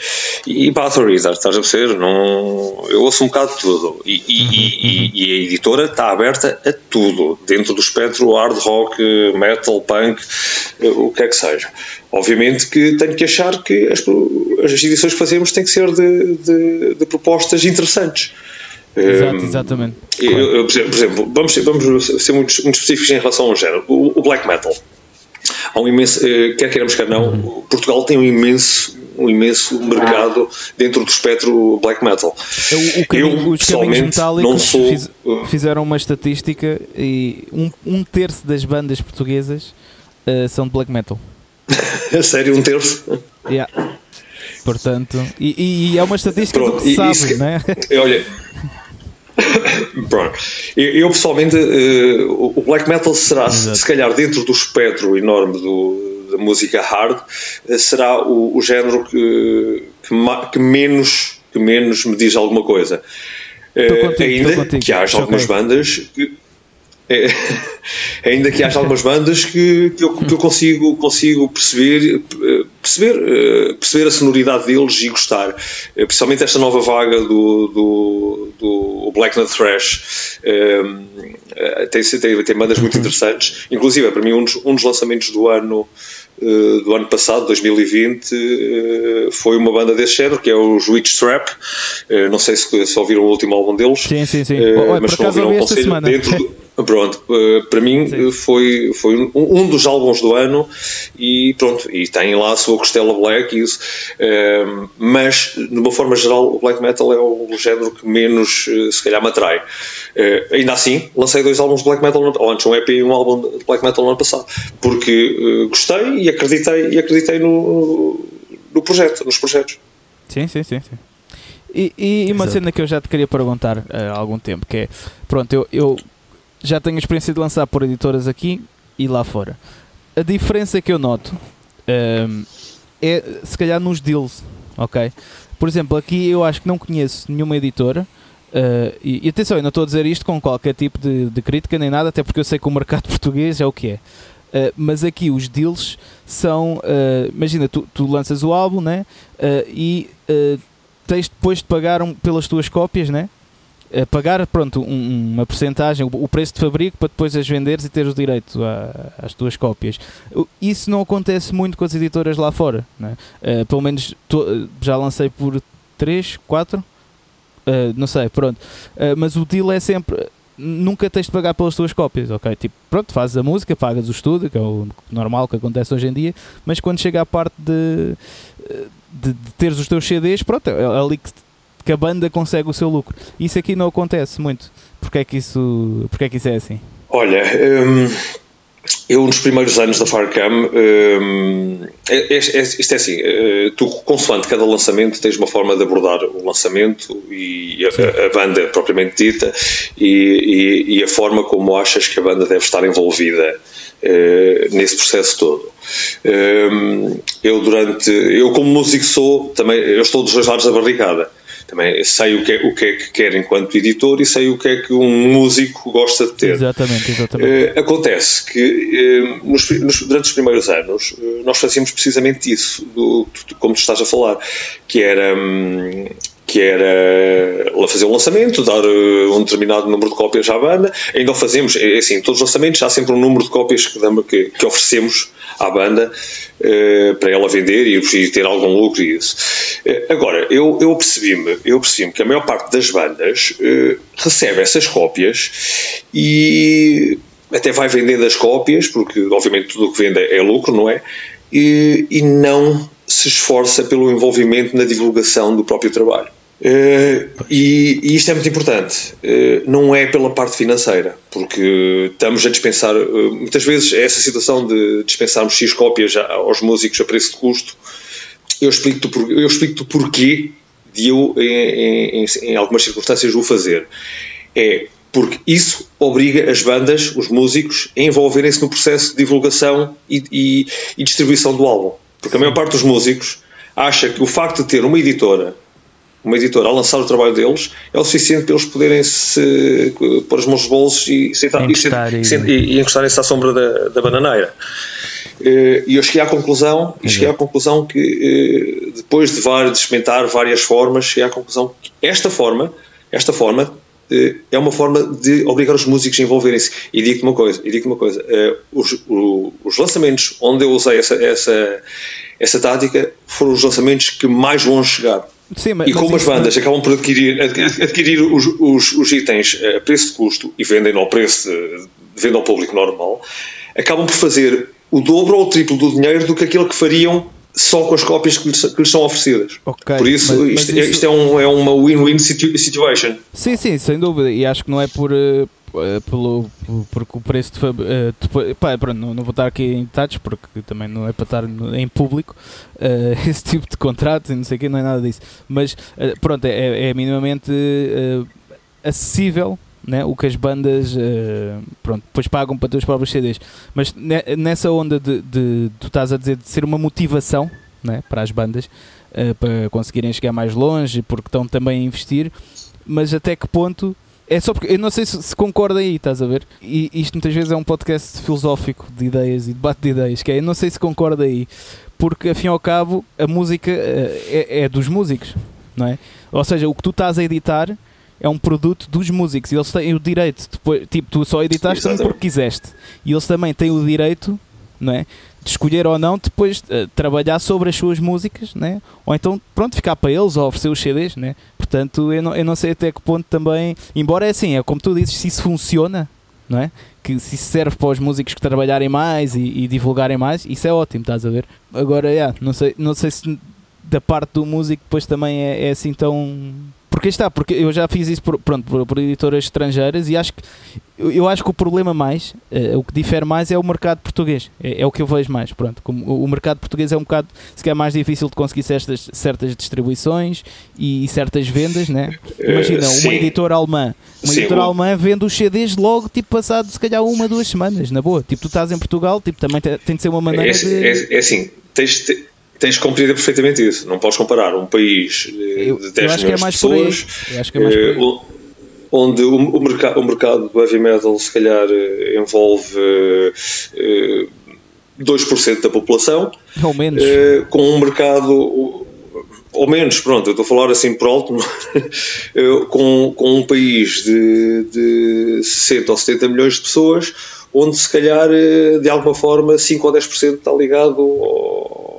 e Bathory, estás a perceber? Não, eu ouço um bocado de tudo. E, e, uhum, e, a editora está aberta a tudo, dentro do espectro hard rock, metal, punk, o que é que seja. Obviamente que tenho que achar que as, as edições que fazemos têm que ser de, de, de propostas interessantes. Exato, exatamente. Eu, eu, por exemplo, vamos, vamos ser muito, muito específicos em relação ao género. O, o black metal. Há um imenso, eh, quer queiramos, quer não, uhum. Portugal tem um imenso um imenso mercado dentro do espectro black metal. O, o caminho, eu, os caminhos metálicos sou, fiz, uh, fizeram uma estatística e um, um terço das bandas portuguesas uh, são de black metal. *laughs* Sério, um terço? Yeah. Portanto, e, e, é uma estatística Pronto, do que se sabe, isso, né? *laughs* Olha, *laughs* *laughs* Pronto. Eu, pessoalmente, uh, o black metal será, Exato. se calhar, dentro do espectro enorme do, da música hard, uh, será o, o género que, que, que, menos, que menos me diz alguma coisa. Uh, contigo, ainda que haja algumas bandas que, é, *laughs* ainda que haja algumas bandas que, que, eu, que eu consigo, consigo perceber, perceber, eh, perceber a sonoridade deles e gostar. Eh, principalmente esta nova vaga do, do, do Black Nut Thrash. Eh, tem, tem, tem bandas muito uhum. interessantes. Inclusive, para mim, um dos, um dos lançamentos do ano do ano passado, 2020, foi uma banda desse género, que é o Witch Trap. Não sei se, se ouviram o último álbum deles. Sim, sim, sim. mas se ouviram o conselho dentro do, *laughs* Pronto, eh, para mim Sim. foi, foi um, um, dos álbuns do ano e pronto, e tem lá a sua costela black e isso, eh, mas de uma forma geral o black metal é o género que menos eh, se calhar me atrai. ainda assim, lancei dois álbuns de black metal, ou antes um EP e um álbum de black metal no ano passado, porque gostei e acreditei, e acreditei no, no projeto, nos projetos. Sim, sim, sim. sim. E, e uma cena que eu já te queria perguntar há algum tempo, que é, pronto, eu, eu já tenho a experiência de lançar por editoras aqui e lá fora. A diferença que eu noto um, é, se calhar, nos deals, ok? Por exemplo, aqui eu acho que não conheço nenhuma editora Uh, e, e, atenção, eu não estou a dizer isto com qualquer tipo de, de, crítica nem nada, até porque eu sei que o mercado *laughs* português é o que é. Uh, mas aqui os deals são. Uh, imagina, tu, tu, lanças o álbum né? e tens depois de pagar um, pelas tuas cópias, né? Pagar pronto, um, uma porcentagem, o, preço de fabrico para depois as venderes e teres o direito a, às tuas cópias. Isso não acontece muito com as editoras lá fora. Né? pelo menos to, já lancei por 3, 4 Uh, não sei, pronto. Uh, mas o deal é sempre. Nunca tens de pagar pelas tuas cópias, ok? Tipo, pronto, fazes a música, pagas o estúdio, que é o normal que acontece hoje em dia, mas quando chega à parte de, de, de teres os teus CDs, pronto, é ali que, que a banda consegue o seu lucro. Isso aqui não acontece muito. Porquê é que isso, porquê é, que isso é assim? Olha, hum, eu nos primeiros anos da Farcam, um, é, é, é, isto é assim, uh, tu consoante cada lançamento tens uma forma de abordar o lançamento e a, a banda propriamente dita e, e, e, a forma como achas que a banda deve estar envolvida uh, nesse processo todo. Um, eu durante, eu como músico sou, também, eu estou dos dois lados da barricada também sei o que, é, o que é que quer enquanto editor e sei o que é que um músico gosta de ter. Exatamente, exatamente. Uh, acontece que uh, nos, nos, durante os primeiros anos uh, nós fazíamos precisamente isso, do, do, como tu estás a falar, que era. Um, que era fazer um lançamento, dar um determinado número de cópias à banda. Ainda o fazemos, é assim, todos os lançamentos há sempre um número de cópias que, que, oferecemos à banda uh, para ela vender e, e, ter algum lucro e isso. Uh, agora, eu, eu percebi-me eu percebi que a maior parte das bandas recebe essas cópias e até vai vendendo as cópias, porque obviamente tudo o que vende é lucro, não é? E, e não se esforça pelo envolvimento na divulgação do próprio trabalho. Uh, e, e, isto é muito importante. Uh, não é pela parte financeira, porque estamos a dispensar. Uh, muitas vezes, essa situação de dispensarmos X cópias aos músicos a preço de custo, eu explico-te por, eu explico porquê de eu, em, em, em algumas circunstâncias, o fazer. É porque isso obriga as bandas, os músicos, a envolverem-se no processo de divulgação e, e, e distribuição do álbum. Porque a maior parte dos músicos acha que o facto de ter uma editora uma editora a lançar o trabalho deles é o suficiente para eles poderem se pôr as mãos nos bolsos e, sentar, encostar e, e, e, encostarem-se à sombra da, da bananeira. Eh, e eu cheguei à conclusão, cheguei à conclusão que eh, depois de, var, de experimentar várias formas, cheguei à conclusão que esta forma, esta forma é uma forma de obrigar os músicos a envolverem-se. E digo-te uma coisa, e digo uma coisa, os, os lançamentos onde eu usei essa, essa, essa tática foram os lançamentos que mais longe chegaram Sim, mas, e como as bandas acabam por adquirir, adquirir os, os, os, itens a preço de custo e vendem ao preço de, venda ao público normal, acabam por fazer o dobro ou o triplo do dinheiro do que aquilo que fariam só com as cópias que lhes, que lhes são oferecidas. Okay, por isso, mas, isto, mas é, isto, é, um, é uma win-win situation. Sim, sim, sem dúvida. E acho que não é por. Uh, pelo, porque o preço de, uh, depois, pá, pronto, não, não, vou estar aqui em detalhes porque também não é para estar em público uh, *laughs* esse tipo de contratos e não sei o que, não é nada disso. Mas pronto, é, é minimamente acessível né, o que as bandas uh, pronto, depois pagam para ter os próprios CDs. Mas nessa onda de, de, tu estás a dizer de ser uma motivação né, para as bandas uh, para conseguirem chegar mais longe porque estão também a investir, mas até que ponto é só porque eu não sei se, se concorda aí, estás a ver? E isto muitas vezes é um podcast filosófico de ideias e debate de ideias, que é eu não sei se concorda aí, porque afim ao cabo a música uh, é, é dos músicos, não é? Ou seja, o que tu estás a editar é um produto dos músicos e eles têm o direito, depois, tipo, tu só editaste porque quiseste e eles também têm o direito, não é? De escolher ou não depois uh, trabalhar sobre as suas músicas, né? ou então pronto, ficar para eles ou oferecer os CDs, né? portanto eu não, eu não sei até que ponto também, embora é assim, é como tu dizes, se isso funciona, não é? que se serve para os músicos que trabalharem mais e, e, divulgarem mais, isso é ótimo, estás a ver? Agora, yeah, não, sei, não sei se da parte do músico depois também é, é assim tão porque está, porque eu já fiz isso por, pronto, por, por editoras estrangeiras e acho que eu acho que o problema mais, uh, o que difere mais é o mercado português. É, é, o que eu vejo mais. Pronto, como o, o mercado português é um bocado, se calhar, mais difícil de conseguir certas, certas distribuições e, e certas vendas, né? Imagina, uh, uma editora alemã, uma sim, editora o... alemã vende os CDs logo, tipo, passado se calhar uma, duas semanas, na boa. Tipo, tu estás em Portugal, tipo, também tem de ser uma maneira é, de. É, é assim, tens de tens que compreender perfeitamente isso. Não podes comparar um país eu, de 10 milhões é de pessoas, é onde o, o, mercado, o mercado do heavy metal se calhar eh, envolve uh, 2% da população, ou menos. Uh, com um mercado ou menos, pronto, eu estou a falar assim por alto, *laughs* com, com um país de, de 60 ou 70 milhões de pessoas, onde se calhar de alguma forma 5 ou 10% está ligado ao,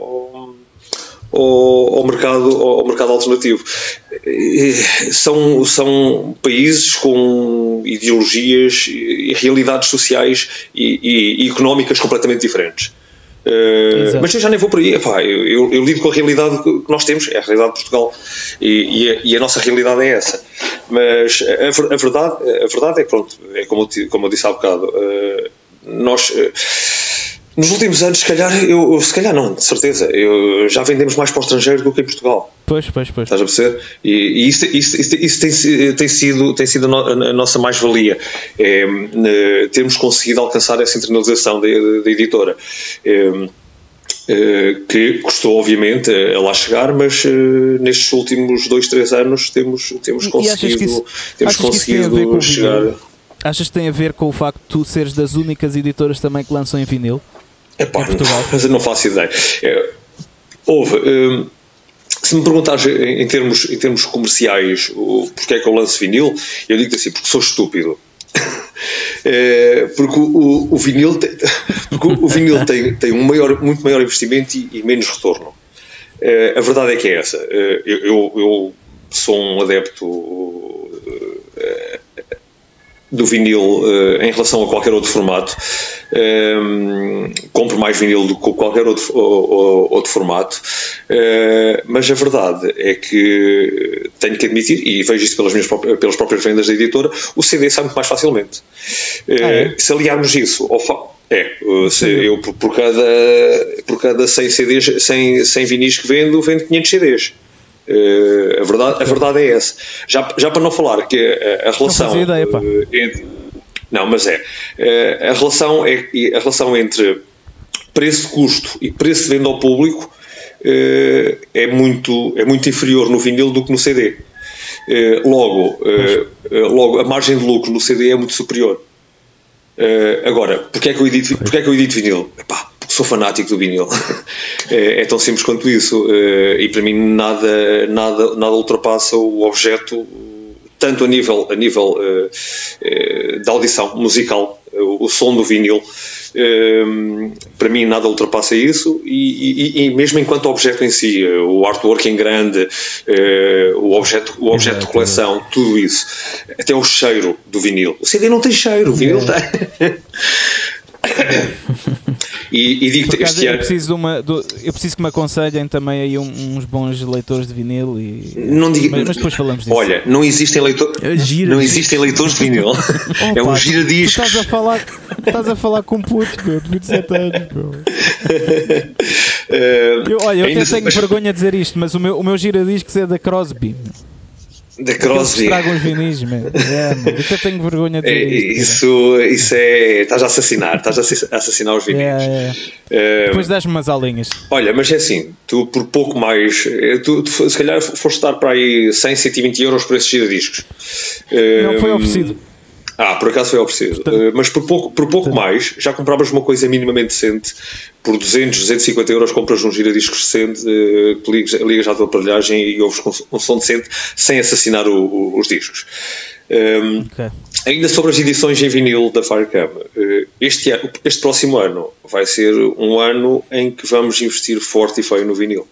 ao, ao, mercado, ao mercado alternativo. São, são países com ideologias e realidades sociais e, e, e económicas completamente diferentes. Uh, mas eu já nem vou por aí, Epá, eu, eu, eu, lido com a realidade que nós temos, é a realidade de Portugal e, e, a, e a, nossa realidade é essa. Mas a, a, verdade, a verdade é pronto, é como eu, como eu disse há bocado, uh, nós. Uh, nos últimos anos, se calhar, eu, se calhar não, de certeza, eu, já vendemos mais para o estrangeiro do que em Portugal. Pois, pois, pois. Estás a perceber? E, e isso, isso, isso, isso, tem, tem sido, tem sido a, nossa mais-valia, é, termos conseguido alcançar essa internalização da, da editora. É, é, que custou obviamente a lá chegar, mas uh, nestes últimos dois, três anos temos, temos conseguido, isso, temos conseguido chegar. Achas que tem a ver com o facto de tu seres das únicas editoras também que lançam em vinil? Epá, em Portugal? *laughs* Mas eu não faço ideia. É, houve. Hum, se me perguntares em termos, em termos comerciais o, porque é que eu lanço vinil, eu digo assim, porque sou estúpido. *laughs* é, porque o, o, vinil, tem, *laughs* porque o vinil tem, tem um maior, muito maior investimento e, e menos retorno. É, a verdade é que é essa. É, eu, eu, eu sou um adepto é, do vinil uh, em relação a qualquer outro formato. Um, ehm, compro mais vinil do que qualquer outro, outro formato, uh, mas a verdade é que tenho que admitir, e vejo isso pelas, minhas próprias, pelas próprias vendas da editora, o CD sai muito mais facilmente. Uh, ah, é? Se aliarmos isso ao facto. É, eu por, por, cada, por cada 100 CDs, 100, 100 vinis que vendo, vendo 500 CDs. Uh, a, verdade, a verdade é essa. Já, já para não falar que a, a relação. Não ideia, pá. Uh, entre, não, mas é. Uh, a, relação é. A relação entre preço-custo e preço de venda ao público é, muito, é muito inferior no vinil do que no CD. logo, logo, a margem de lucro no CD é muito superior. agora, porque é que eu edito, porque é que eu edito vinil? Epá, sou fanático do vinil. *laughs* é, é, tão simples quanto isso. É, e para mim nada, nada, nada ultrapassa o objeto, tanto a nível, a nível uh, uh, da audição musical, o, som do vinil. Para mim nada ultrapassa isso e, e, e, mesmo enquanto objeto em si, o artwork em grande, o objeto, o objeto de coleção, tudo isso, até o cheiro do vinil. O CD não tem cheiro, o vinil é. tem. *laughs* E, e digo este eu ano. Preciso de uma, do, eu preciso que me aconselhem também aí uns bons leitores de vinil. E, não digo, mas, mas, depois falamos disso. Olha, não existem, leitor, gira, não existem leitores de vinil. *laughs* é um giradiscos. Estás a falar, estás a falar com puto, meu, de 27 anos, meu. Uh, *laughs* eu, olha, eu até tenho mas... vergonha de dizer isto, mas o meu, o meu giradiscos é da Crosby. Da Crosby. Estragam os vinis, mano. *laughs* É, mano. Até tenho vergonha de é, isso. Isso é. Estás a assassinar, estás a assassinar os vinis. É, é. Depois dás-me umas aulinhas. Olha, mas é assim, tu por pouco mais. Eh, tu, tu se calhar foste dar para aí 100, 120 euros por esses giradiscos. Não foi oferecido. Ah, por acaso foi oferecido. Uh, mas por pouco, por pouco mais, já compravas uma coisa minimamente decente. Por 200, 250 euros compras um giradiscos decente, uh, que ligas, ligas à tua aparelhagem e ouves com um som decente sem assassinar o, o, os discos. Um, ehm, okay. Ainda sobre as edições em vinil da Firecam, uh, este, este próximo ano vai ser um ano em que vamos investir forte e feio no vinil.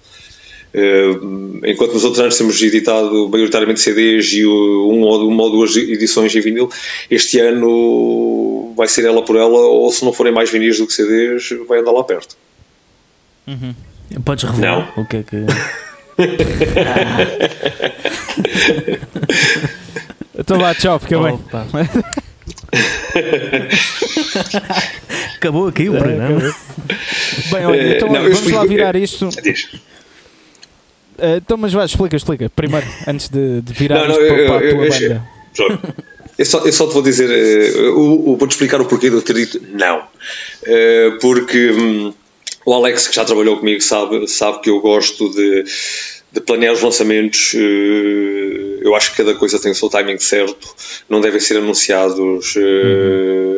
Uh, enquanto nos outros anos temos editado maioritariamente CDs e um ou, uma ou duas edições em vinil, este ano vai ser ela por ela, ou se não forem mais vinis do que CDs, vai andar lá perto. Uhum. Podes revelar não. o que é que. *laughs* Então vá, tchau, fica bem. Opa. Acabou aqui o programa. Bem, olha, então Eh, não, vamos lá virar eh, isto. diz. Eh, então, mas vai, explica, explica. Primeiro, *laughs* antes de, de virar Não, não, isto para, eu- para a eu- tua eu- banda. Pronto. Eu só, eu só te vou dizer, o- o- vou-te explicar o porquê de eu ter dito não. Eh, porque hum, o Alex, que já trabalhou comigo, sabe, sabe que eu gosto de, de planear os lançamentos. eh, eu acho que cada coisa tem o seu timing certo, não devem ser anunciados. eh,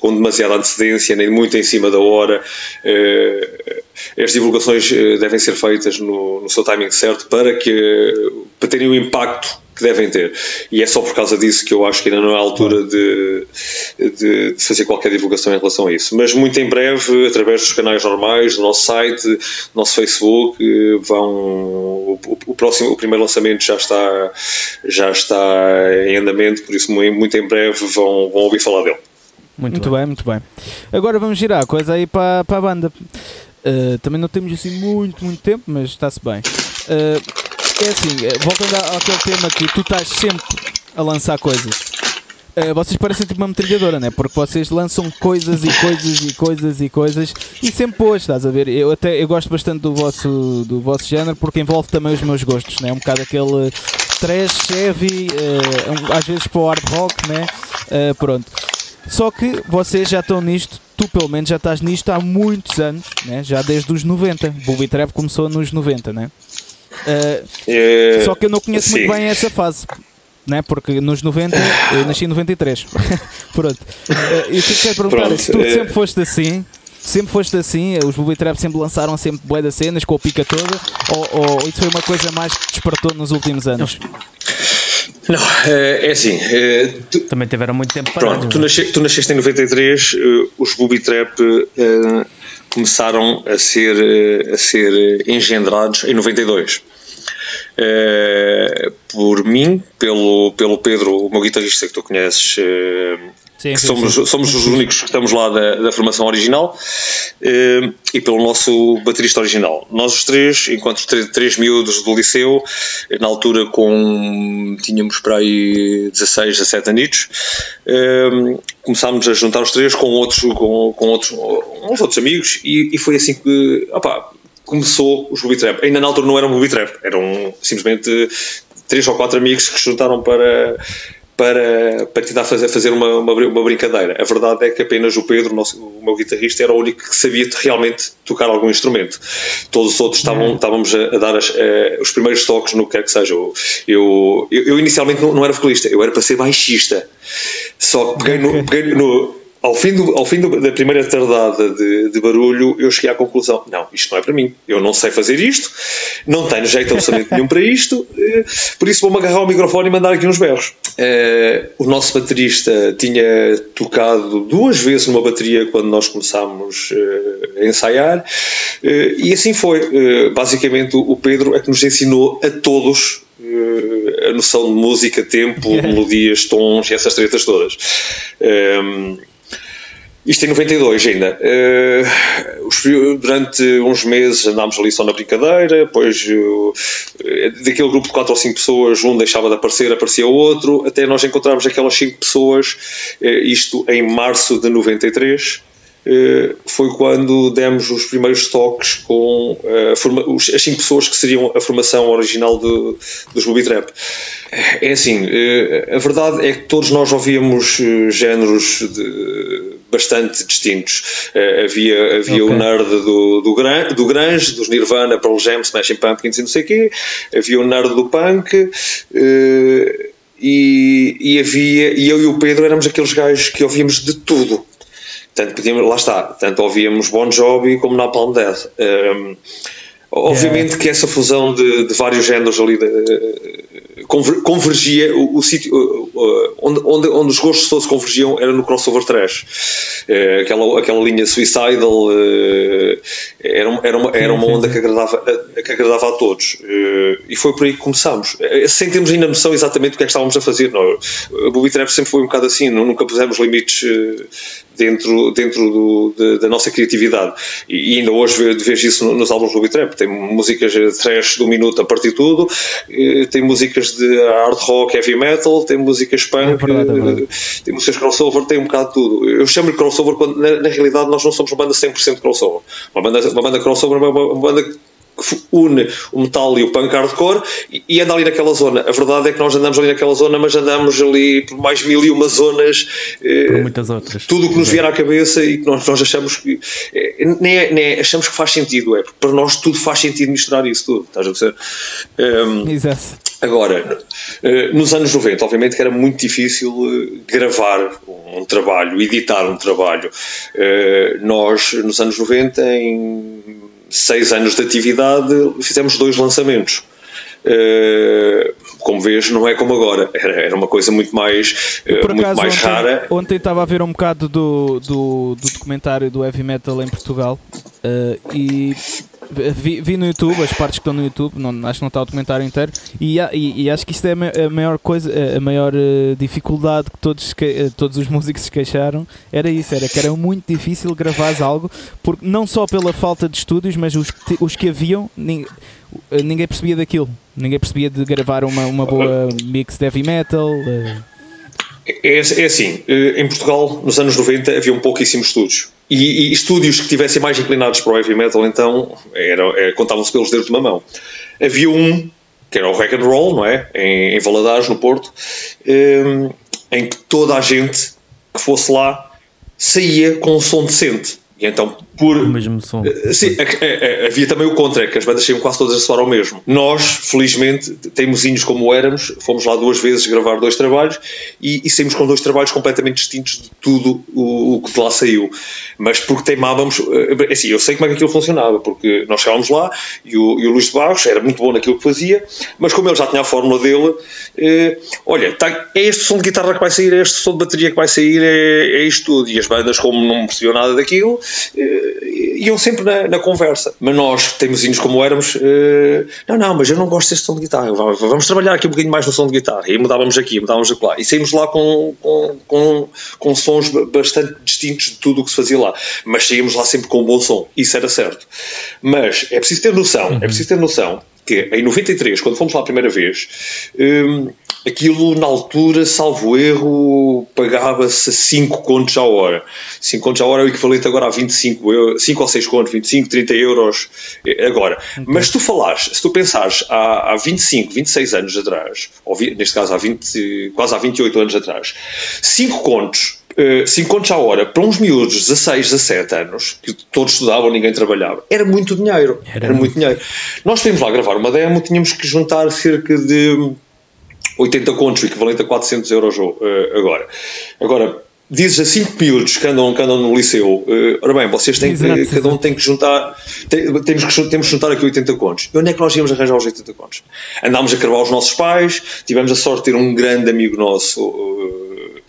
Com demasiada antecedência, nem muito em cima da hora. Eh, as divulgações eh, devem ser feitas no, no seu timing certo para que para terem o impacto que devem ter. E é só por causa disso que eu acho que ainda não é a altura de, de, de fazer qualquer divulgação em relação a isso. Mas muito em breve, através dos canais normais, do nosso site, do nosso Facebook, eh, vão o, o- próximo, o primeiro lançamento já está já está em andamento, por isso muito em breve vão, vão ouvir falar dele. Muito, Muito bem. bem, muito bem. Agora vamos girar a coisa aí para, para a banda. Uh, também não temos assim muito, muito tempo, mas está-se bem. Uh, é assim, eh, voltando àquele tema que tu estás sempre a lançar coisas. Uh, vocês parecem tipo uma metralhadora, né? Porque vocês lançam coisas e coisas e coisas e coisas e sempre boas, estás a ver? Eu até eu gosto bastante do vosso, do vosso género porque envolve também os meus gostos, né? Um bocado aquele trash, heavy, uh, um- às vezes para o hard rock, né? Uh, pronto. Só que vocês já estão nisto, tu pelo menos já estás nisto há muitos anos, né? já desde os 90. Booby Trap começou nos 90, né? Uh, Eh, só que eu não conheço sim. muito bem essa fase. Né? Porque nos 90 eu nasci em 93. *laughs* Pronto. Uh, e o que eu quero perguntar é Pronto, se tu eh, sempre foste assim, sempre foste assim, os Booby Trap sempre lançaram sempre bué das cenas com a pica toda, ou, ou isso foi uma coisa mais que despertou nos últimos anos? Não, eh, é assim, eh, tu- Também tiveram muito tempo parados. Pronto, tu, não é? nasce, tu nasceste em 93, eh, os Booby Trap eh, começaram a ser, a ser engendrados em 92. Eh, por mim, pelo, pelo Pedro, o meu guitarrista que tu conheces, Sim, somos, sim. somos os únicos que estamos lá da, da formação original, eh, e pelo nosso baterista original. Nós os três, enquanto três, três miúdos do liceu, na altura com tínhamos para aí 16, 17 anitos, eh, começámos a juntar os três com outros, com, com outros, uns outros amigos, e, e foi assim que, opá, começou os Booby Trap. Ainda na altura não eram Booby Trap, eram simplesmente três ou quatro amigos que se juntaram para para, para tentar fazer, fazer uma, uma, uma brincadeira. A verdade é que apenas o Pedro, o, nosso, o meu guitarrista, era o único que sabia realmente tocar algum instrumento. Todos os outros estavam, estávamos a, a dar as, eh, os primeiros toques no que quer que seja. Eu, eu, eu- eu inicialmente não, não era vocalista, eu era para ser baixista. Só que peguei no, peguei no, ao fim, do, ao fim do- da primeira tardada de, de barulho, eu cheguei à conclusão: não, isto não é para mim. Eu não sei fazer isto, não tenho jeito absolutamente nenhum para isto, eh, por isso vou-me agarrar ao microfone e mandar aqui uns berros. Eh, o nosso baterista tinha tocado duas vezes numa bateria quando nós começámos eh, a ensaiar, e assim foi. Basicamente, o Pedro é que nos ensinou a todos a noção de música, tempo, *laughs* melodias, tons e essas tretas todas. Ehm, isto em 92 ainda. Os- durante uns meses andámos ali só na brincadeira, depois eh, daquele grupo de 4 ou 5 pessoas, um deixava de aparecer, aparecia outro, até nós encontrarmos aquelas 5 pessoas, eh, isto em março de 93. Eh, foi quando demos os primeiros toques com eh, as 5 pessoas que seriam a formação original do, dos Booby Trap. É assim, eh, a verdade é que todos nós ouvíamos eh, géneros de- bastante distintos. Eh, havia havia Ok. o nerd do, do, gran, do grunge, dos Nirvana, Pearl Jam, Smashing Pumpkins e não sei o quê. Havia o nerd do punk. eh, e, e havia e eu e o Pedro éramos aqueles gajos que ouvíamos de tudo tanto podíamos, lá está, tanto ouvíamos Bon Jovi como Napalm Death. Um, obviamente que essa fusão de, de vários géneros ali de, conver- convergia o, o sítio onde, onde, onde os gostos todos convergiam era no crossover trash. Eh, aquela, aquela linha suicidal eh, era, uma- era, uma, era uma onda que agradava, a, que agradava a todos. Eh, e foi por aí que começámos. Eh, sem termos ainda noção exatamente do que é que estávamos a fazer não, a Booby Trap sempre foi um bocado assim nunca pusemos limites eh, dentro, dentro do, de, da nossa criatividade. E, ainda hoje vejo isso nos álbuns do Trap. Tem músicas de trash do minuto a partir de tudo, tem músicas de hard rock, heavy metal, tem músicas punk, é verdade, é verdade. tem músicas crossover, tem um bocado de tudo. Eu chamo de crossover quando na, na, realidade nós não somos uma banda 100% crossover. Uma banda, uma banda crossover é uma, uma banda que une o metal e o punk hardcore e, e anda ali naquela zona. A verdade é que nós andamos ali naquela zona, mas andamos ali por mais mil e uma zonas. Eh, por muitas outras. Tudo o que nos vier à cabeça e que nós, nós achamos que. Eh, nem, é, nem é, achamos que faz sentido, é para nós tudo faz sentido misturar isso tudo. Estás a ver? Um, ehm, Exato. Agora, eh, nos anos 90, obviamente que era muito difícil gravar um trabalho, editar um trabalho. Nós, nos anos 90, em seis anos de atividade, fizemos dois lançamentos. Uh, como vês, não é como agora. Era, era uma coisa muito mais, uh, muito acaso, mais ontem, rara. Ontem estava a ver um bocado do, do, do documentário do heavy metal em Portugal uh, e vi, vi, no YouTube, as partes que estão no YouTube, não, acho que não está o documentário inteiro, e, e, e acho que isto é a maior coisa, a maior uh, dificuldade que todos, que, uh, todos os *laughs* músicos se queixaram, era isso, era que era muito difícil gravar algo, porque não só pela falta de estúdios, mas os, os que haviam, ninguém, eh, ninguém percebia daquilo, ninguém percebia de gravar uma, uma boa *laughs* mix de heavy metal. Uh, é, é, assim, em Portugal, nos anos 90, havia pouquíssimos estúdios. E, e, estúdios que tivessem mais inclinados para o heavy metal, então, era, era contavam-se pelos dedos de uma mão. Havia um, que era o Rock and Roll, não é? Em, em Valadares, no Porto, um, em que toda a gente que fosse lá saía com um som decente. E então, por. O mesmo som. Eh, sim, havia também o contra, que as bandas saíam quase todas a soar ao mesmo. Nós, felizmente, teimosinhos como éramos, fomos lá duas vezes gravar dois trabalhos e, e saímos com dois trabalhos completamente distintos de tudo o, o que de lá saiu. Mas porque teimávamos. Eh, assim, eu sei como é que aquilo funcionava, porque nós chegávamos lá e o, e o Luís de Barros era muito bom naquilo que fazia, mas como ele já tinha a fórmula dele, eh, olha, tá, é este som de guitarra que vai sair, é este som de bateria que vai sair, é, é isto tudo. E as bandas, como não percebiam nada daquilo, iam sempre na, na, conversa. Mas nós, teimosinhos como éramos, eh, não, não, mas eu não gosto deste som de guitarra, vamos trabalhar aqui um bocadinho mais no som de guitarra. E mudávamos aqui, mudávamos lá. E saímos lá com, com, com, com sons bastante distintos de tudo o que se fazia lá. Mas saímos lá sempre com um bom som. Isso era certo. Mas é preciso ter noção, é preciso ter noção que em 93, quando fomos lá a primeira vez, um, aquilo na altura, salvo erro, pagava-se 5 contos à hora. 5 contos à hora é o equivalente agora a 25, 5 ou 6 contos, 25, 30 euros agora. Okay. Mas se tu falares, se tu pensares há, há 25, 26 anos atrás, ou neste caso há 20, quase há 28 anos atrás, 5 contos 5 contos à hora para uns miúdos de 16, 17 anos, que todos estudavam, ninguém trabalhava, era muito dinheiro. Era, era muito dinheiro. Nós tínhamos lá gravar uma demo, tínhamos que juntar cerca de 80 contos, o equivalente a 400 euros uh, agora. Agora, dizes a 5 miúdos que andam, que andam no liceu, uh, ora bem, vocês têm que, cada um tem que juntar, tem, temos, que, temos que juntar aqui 80 contos. E onde é que nós íamos arranjar os 80 contos? Andámos a cravar os nossos pais, tivemos a sorte de ter um grande amigo nosso. Uh,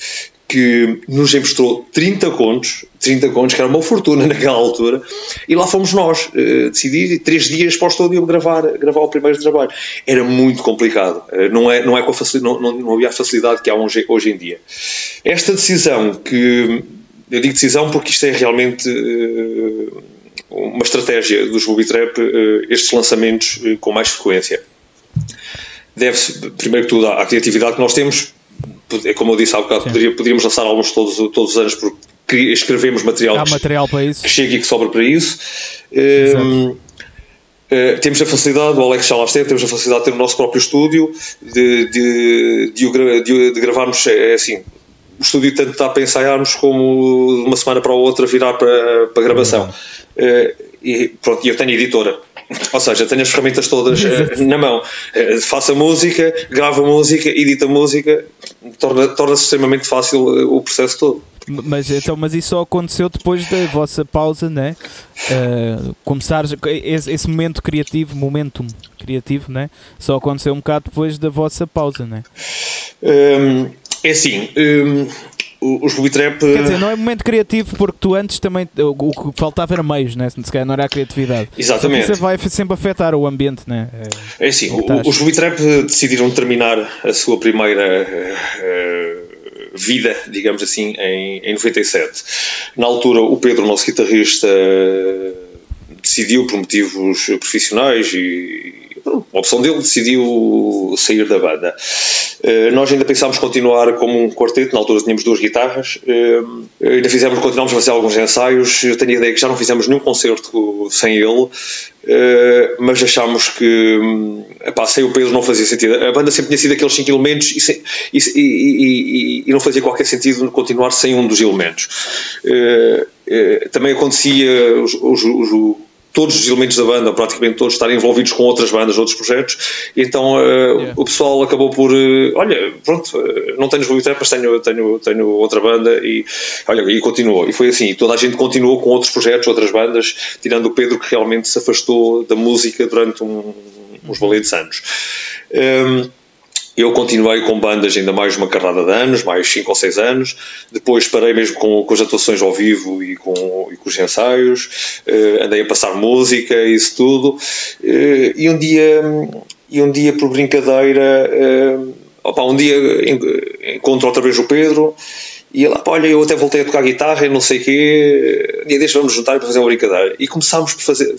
que nos emprestou 30 contos, 30 contos, que era uma fortuna *laughs* naquela altura, e lá fomos nós uh, decidir, três dias para o estúdio gravar, gravar o primeiro trabalho. Era muito complicado, uh, não, é, não, é com não, não, não havia a facilidade que há hoje, hoje em dia. Esta decisão, que eu digo decisão porque isto é realmente uh, uma estratégia dos Booby Trap, estes lançamentos com mais frequência. Deve-se, primeiro que tudo, à criatividade que nós temos, como eu disse há bocado, poderia, poderíamos lançar álbuns todos, todos os anos porque escrevemos material, Há material para isso. que chega e que sobra para isso. Um, uh, eh, temos a facilidade, o Alex já lá esteve, temos a facilidade de ter o nosso próprio estúdio, de, de, de, de, de gravarmos, é, é assim, o estúdio tanto dá para ensaiarmos como de uma semana para a outra virar para, para gravação. Uh, e pronto, eu tenho editora. Ou seja, tenho as ferramentas todas uh, na mão. Uh, faço a música, gravo a música, edito a música, torna-se torna extremamente fácil uh, o processo todo. Mas, então, mas isso só aconteceu depois da vossa pausa, né? Uh, começar esse, esse, momento criativo, momentum criativo, né? Só aconteceu um bocado depois da vossa pausa, né? Um, é assim, um, os Booby Trap. Quer dizer, não é momento criativo porque tu antes também. O, que faltava era meios, né? se calhar não era a criatividade. Exatamente. Isso vai sempre afetar o ambiente, né? É, é assim, o, os Booby Trap decidiram terminar a sua primeira. Uh, vida, digamos assim, em, em 97. Na altura, o Pedro, nosso guitarrista, decidiu por motivos profissionais e a opção dele decidiu sair da banda. Uh, nós ainda pensámos continuar como um quarteto, na altura tínhamos duas guitarras, uh, ainda fizemos, continuámos a fazer alguns ensaios. Eu tenho a ideia que já não fizemos nenhum concerto sem ele, uh, mas achámos que um, epá, sem o Pedro não fazia sentido. A banda sempre tinha sido aqueles cinco elementos e, sem, e, e, e, não fazia qualquer sentido continuar sem um dos elementos. também acontecia os, os, os todos os elementos da banda, praticamente todos, estarem envolvidos com outras bandas, outros projetos, e então uh, yeah. o pessoal acabou por, uh, olha, pronto, uh, não tenho os Bobby mas tenho, tenho, tenho outra banda, e olha, e continuou. E foi assim, toda a gente continuou com outros projetos, outras bandas, tirando o Pedro, que realmente se afastou da música durante um, uns valentes anos. Um, ehm, eu continuei com bandas ainda mais uma carrada de anos, mais 5 ou 6 anos. Depois parei mesmo com, com as atuações ao vivo e com, e com os ensaios. Uh, andei a passar música, isso tudo. Uh, e um dia, e um dia por brincadeira, uh, opa, um dia encontro outra vez o Pedro. E ele, olha, eu até voltei a tocar guitarra e não sei o quê. Dia deixa vamos juntar para fazer uma brincadeira. E começámos por fazer,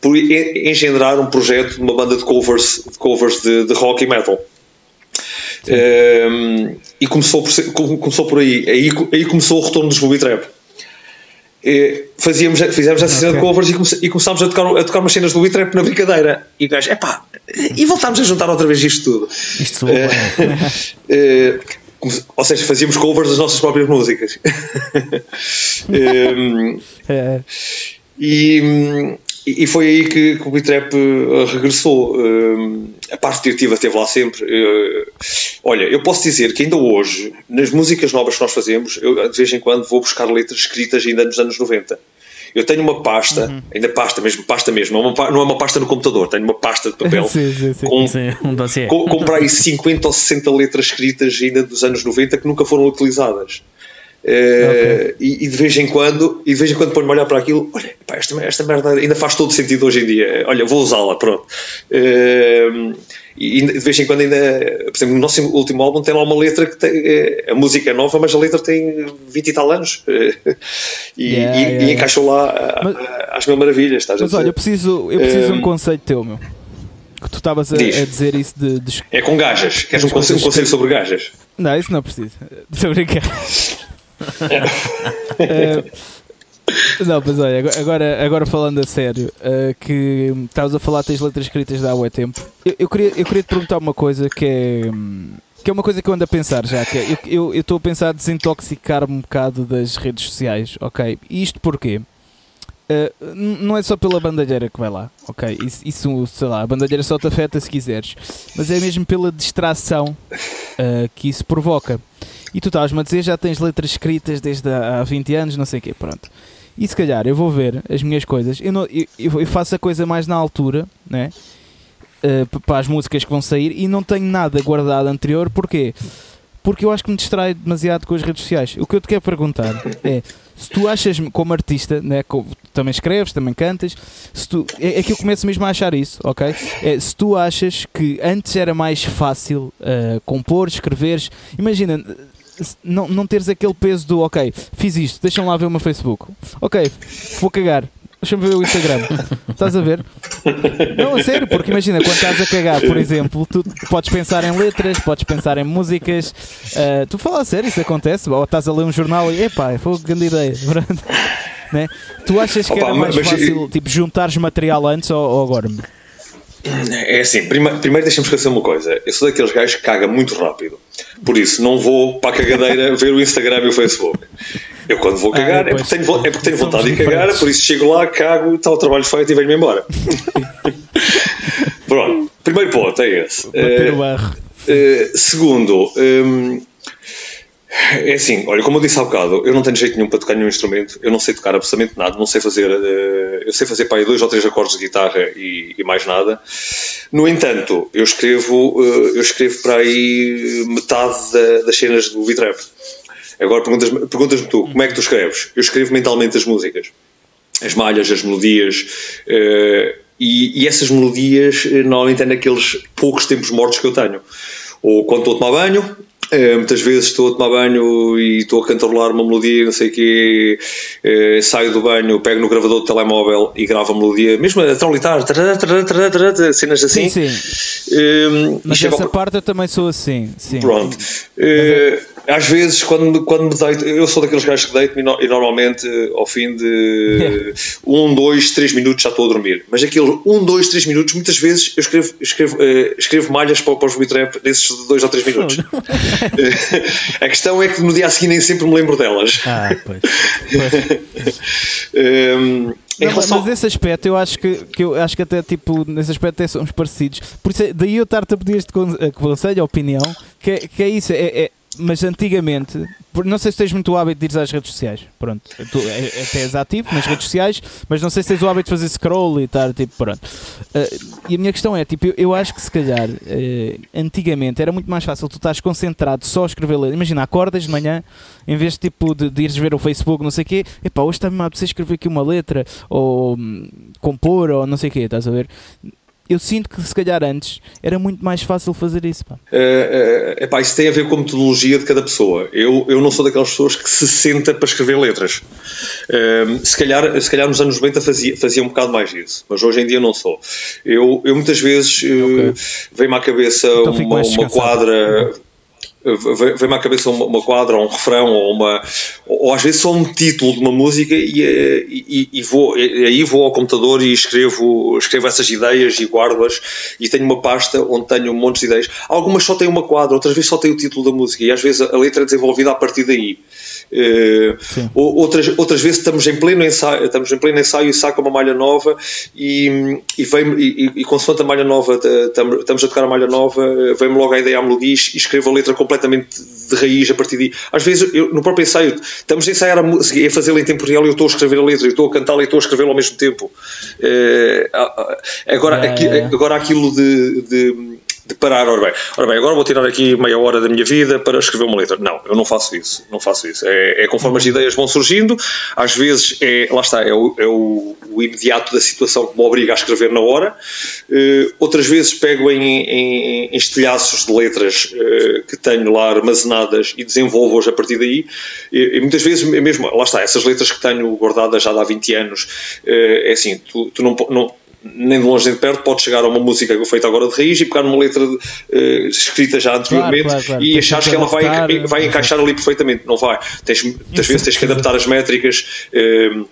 por engendrar um projeto de uma banda de covers de, covers de, de rock e metal. Um, e começou por, começou por aí. aí. Aí começou o retorno dos Booby Trap. E fazíamos, fizemos essa cena okay. de covers e, come, e começámos a tocar, a tocar umas cenas do Booby Trap na brincadeira. E o gajo, epá, e voltámos a juntar outra vez isto tudo. Isto é, é, *laughs* ou seja, fazíamos covers das nossas próprias músicas. um, *laughs* é. E e, foi aí que, que o Bitrap uh, regressou. Uh, a parte criativa esteve lá sempre. Uh, olha, eu posso dizer que ainda hoje, nas músicas novas que nós fazemos, eu de vez em quando vou buscar letras escritas ainda nos anos 90. Eu tenho uma pasta, uhum. ainda pasta mesmo, pasta mesmo, não é, uma, não é uma pasta no computador, tenho uma pasta de papel *laughs* sim, sim, sim. com, sim, um com, com para aí 50 ou 60 letras escritas ainda dos anos 90 que nunca foram utilizadas. Uh, okay. e, e, de vez em quando, e de vez em quando ponho-me a olhar para aquilo, olha, pá, esta, esta merda ainda faz todo sentido hoje em dia. Olha, vou usá-la, pronto. Uh, e de vez em quando ainda, por exemplo, no nosso último álbum tem lá uma letra que tem, eh, a música é nova, mas a letra tem 20 e tal anos e, yeah, e, yeah, e encaixou lá mas, às mil maravilhas. Estás mas olha, eu preciso, eu preciso de um conceito teu, meu. Que tu estavas a, a, dizer isso de, de, É com gajas. Queres um conselho, um conselho sobre gajas? Não, isso não preciso. *laughs* Estou a brincar. *laughs* É, *laughs* não, mas olha, agora, agora falando a sério, uh, que estavas a falar tens letras escritas de há muito tempo. Eu, eu, queria, eu queria te perguntar uma coisa que é, que é uma coisa que eu ando a pensar já, que é, eu estou a pensar desintoxicar-me um bocado das redes sociais, ok? E isto porquê? Uh, não é só pela bandalheira que vai lá, ok? Isso, isso, sei lá, a bandalheira só te afeta se quiseres, mas é mesmo pela distração uh, que isso provoca. E tu estavas-me a dizer já tens letras escritas desde há 20 anos, não sei o quê, pronto. E se calhar eu vou ver as minhas coisas, eu, não, eu, eu faço a coisa mais na altura, né? Uh, para as músicas que vão sair e não tenho nada guardado anterior, porquê? Porque eu acho que me distrai demasiado com as redes sociais. O que eu te quero perguntar é se tu achas, como artista, né, também escreves, também cantas, se tu, é, é, que eu começo mesmo a achar isso, ok? É, se tu achas que antes era mais fácil uh, compor, escreveres, imagina, não, não teres aquele peso do ok, fiz isto, deixa-me lá ver o meu Facebook. Ok, vou cagar. Deixa-me ver o Instagram. *laughs* Estás a ver? Não, a sério, porque imagina, quando estás a cagar, por exemplo, tu podes pensar em letras, podes pensar em músicas. Uh, tu fala a sério, isso acontece. Ou estás a ler um jornal e, epá, foi uma grande ideia. *laughs* né? Tu achas que Opa, era mais fácil mas... tipo, juntares material antes ou, ou agora? É assim, primeiro, primeiro deixa-me esquecer uma coisa. Eu sou daqueles gajos que caga muito rápido. Por isso, não vou para a cagadeira *laughs* ver o Instagram e o Facebook. Eu, quando vou cagar, ah, é, porque tenho, é porque tenho vontade de cagar, por isso chego lá, cago, está o trabalho feito e venho-me embora. *laughs* Pronto, primeiro ponto é esse. Bater o barro. Uh, segundo, um, é assim, olha, como eu disse há bocado, eu não tenho jeito nenhum para tocar nenhum instrumento, eu não sei tocar absolutamente nada, não sei fazer, uh, eu sei fazer para aí dois ou três acordes de guitarra e, e mais nada. No entanto, eu escrevo, uh, eu escrevo para aí metade da, das cenas do beat rap. Agora perguntas-me perguntas tu, como é que tu escreves? Eu escrevo mentalmente as músicas, as malhas, as melodias, uh, e, e, essas melodias normalmente é naqueles poucos tempos mortos que eu tenho. Ou quando estou a tomar banho, Uh, muitas vezes estou a tomar banho e estou a cantarolar uma melodia, não sei o quê, uh, saio do banho, pego no gravador do telemóvel e gravo a melodia, mesmo a traulitar, cenas assim. Sim, sim. Uh, Mas essa parte eu também sou assim. Sim. Pronto. É às vezes, quando, quando me deito, eu sou daqueles gajos que deito e normalmente ao fim de *laughs* um, dois, três minutos já estou a dormir. Mas aquele um, dois, três minutos, muitas vezes eu escrevo, escrevo, uh, escrevo malhas para, para os Trap nesses dois ou três minutos. *laughs* a questão é que no dia a seguir nem sempre me lembro delas. Ah, pois. pois. *laughs* um, não, relação... Mas nesse aspecto eu acho que, que eu acho que até tipo nesse aspecto até somos parecidos. Por isso é, daí eu estar-te a pedir este conselho, opinião, que, é, que é isso, é, é mas antigamente, não sei se tens muito o hábito de ir às redes sociais. Pronto, tu é, até és ativo nas redes sociais, mas não sei se tens o hábito de fazer scroll e estar tipo, pronto. Uh, e a minha questão é: tipo, eu, eu acho que se calhar uh, antigamente era muito mais fácil tu estás concentrado só a escrever letras. Imagina, acordas de manhã, em vez tipo, de, de ires ver o Facebook, não sei o quê, epá, hoje está-me a escrever aqui uma letra, ou um, compor, ou não sei o quê, estás a ver? Eu sinto que se calhar antes era muito mais fácil fazer isso. Pá. É, é, isso tem a ver com a metodologia de cada pessoa. Eu, eu não sou daquelas pessoas que se senta para escrever letras. É, se, calhar, se calhar nos anos 90 fazia, fazia um bocado mais isso, mas hoje em dia não sou. Eu, eu muitas vezes okay. vem-me à cabeça então uma, uma quadra vem-me à cabeça uma, uma quadra, ou um refrão, ou, uma, ou, às vezes só um título de uma música e, e, e vou, e, aí vou ao computador e escrevo, escrevo essas ideias e guardo-as e tenho uma pasta onde tenho um monte de ideias. Algumas só têm uma quadra, outras vezes só tem o título da música e às vezes a letra é desenvolvida a partir daí. Uh, outras, outras vezes estamos em pleno ensaio, estamos em pleno ensaio e saca uma malha nova e, e, vem, e, e consoante a malha nova, estamos a tocar a malha nova, vem-me logo a ideia à melodia e escrevo a letra completamente de raiz a partir daí. Às vezes, eu, no próprio ensaio, estamos a ensaiar a música e a fazê-la em tempo real e eu estou a escrever a letra, eu estou a cantá-la e estou a escrevê-la ao mesmo tempo. Uh, agora, é, aqui, agora aquilo de, de de parar, ora bem, ora bem, agora vou tirar aqui meia hora da minha vida para escrever uma letra. Não, eu não faço isso, não faço isso. É, é conforme as ideias vão surgindo, às vezes é, lá está, é o, é o, o imediato da situação que me obriga a escrever na hora, uh, outras vezes pego em, em, em estilhaços de letras uh, que tenho lá armazenadas e desenvolvo-as a partir daí, e, e, muitas vezes é mesmo, lá está, essas letras que tenho guardadas já há 20 anos, uh, é assim, tu, tu não, não nem de longe nem de perto, pode chegar a uma música feita agora de raiz e pegar numa letra uh, escrita já anteriormente claro, claro, claro. e achar que ela vai, vai encaixar ali perfeitamente. Não vai. Tens, muitas vezes tens que adaptar as métricas. Uh,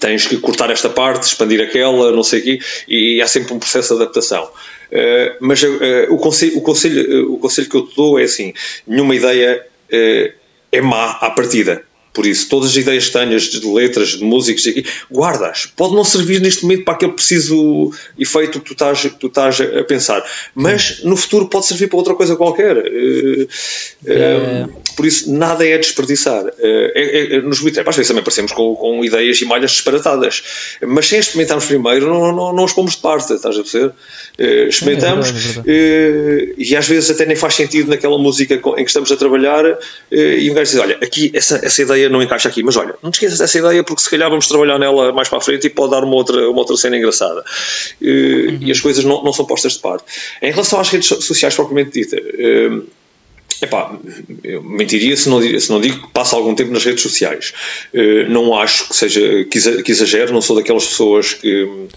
tens que cortar esta parte, expandir aquela, não sei o quê, e há sempre um processo de adaptação. Uh, mas uh, o, conselho, o, conselho, uh, o conselho que eu te dou é assim: nenhuma ideia é má à partida. Por isso, todas as ideias que tenhas de letras, de músicas, guardas. Pode não servir neste momento para aquele preciso efeito que tu estás, que tu estás a pensar, mas no futuro pode servir para outra coisa qualquer. Uh, uh, por isso, nada é desperdiçar. Uh, é, é, nos Bitrap, às vezes também parecemos com, com, ideias e malhas disparatadas, mas sem experimentarmos primeiro, não, não, não as pomos de parte, estás a perceber? experimentamos é verdade, é e às vezes até nem faz sentido naquela música em que estamos a trabalhar e um gajo diz: Olha, aqui essa, essa ideia ideia não encaixa aqui, mas olha, não te esqueças dessa ideia porque se calhar vamos trabalhar nela mais para a frente e pode dar uma outra, uma outra cena engraçada. E, uhum. e as coisas não, não são postas de parte. Em relação às redes sociais propriamente dita, uh, Epá, eu mentiria se não, se não digo que passa algum tempo nas redes sociais. Uh, não acho que seja que exagero, não sou daquelas pessoas que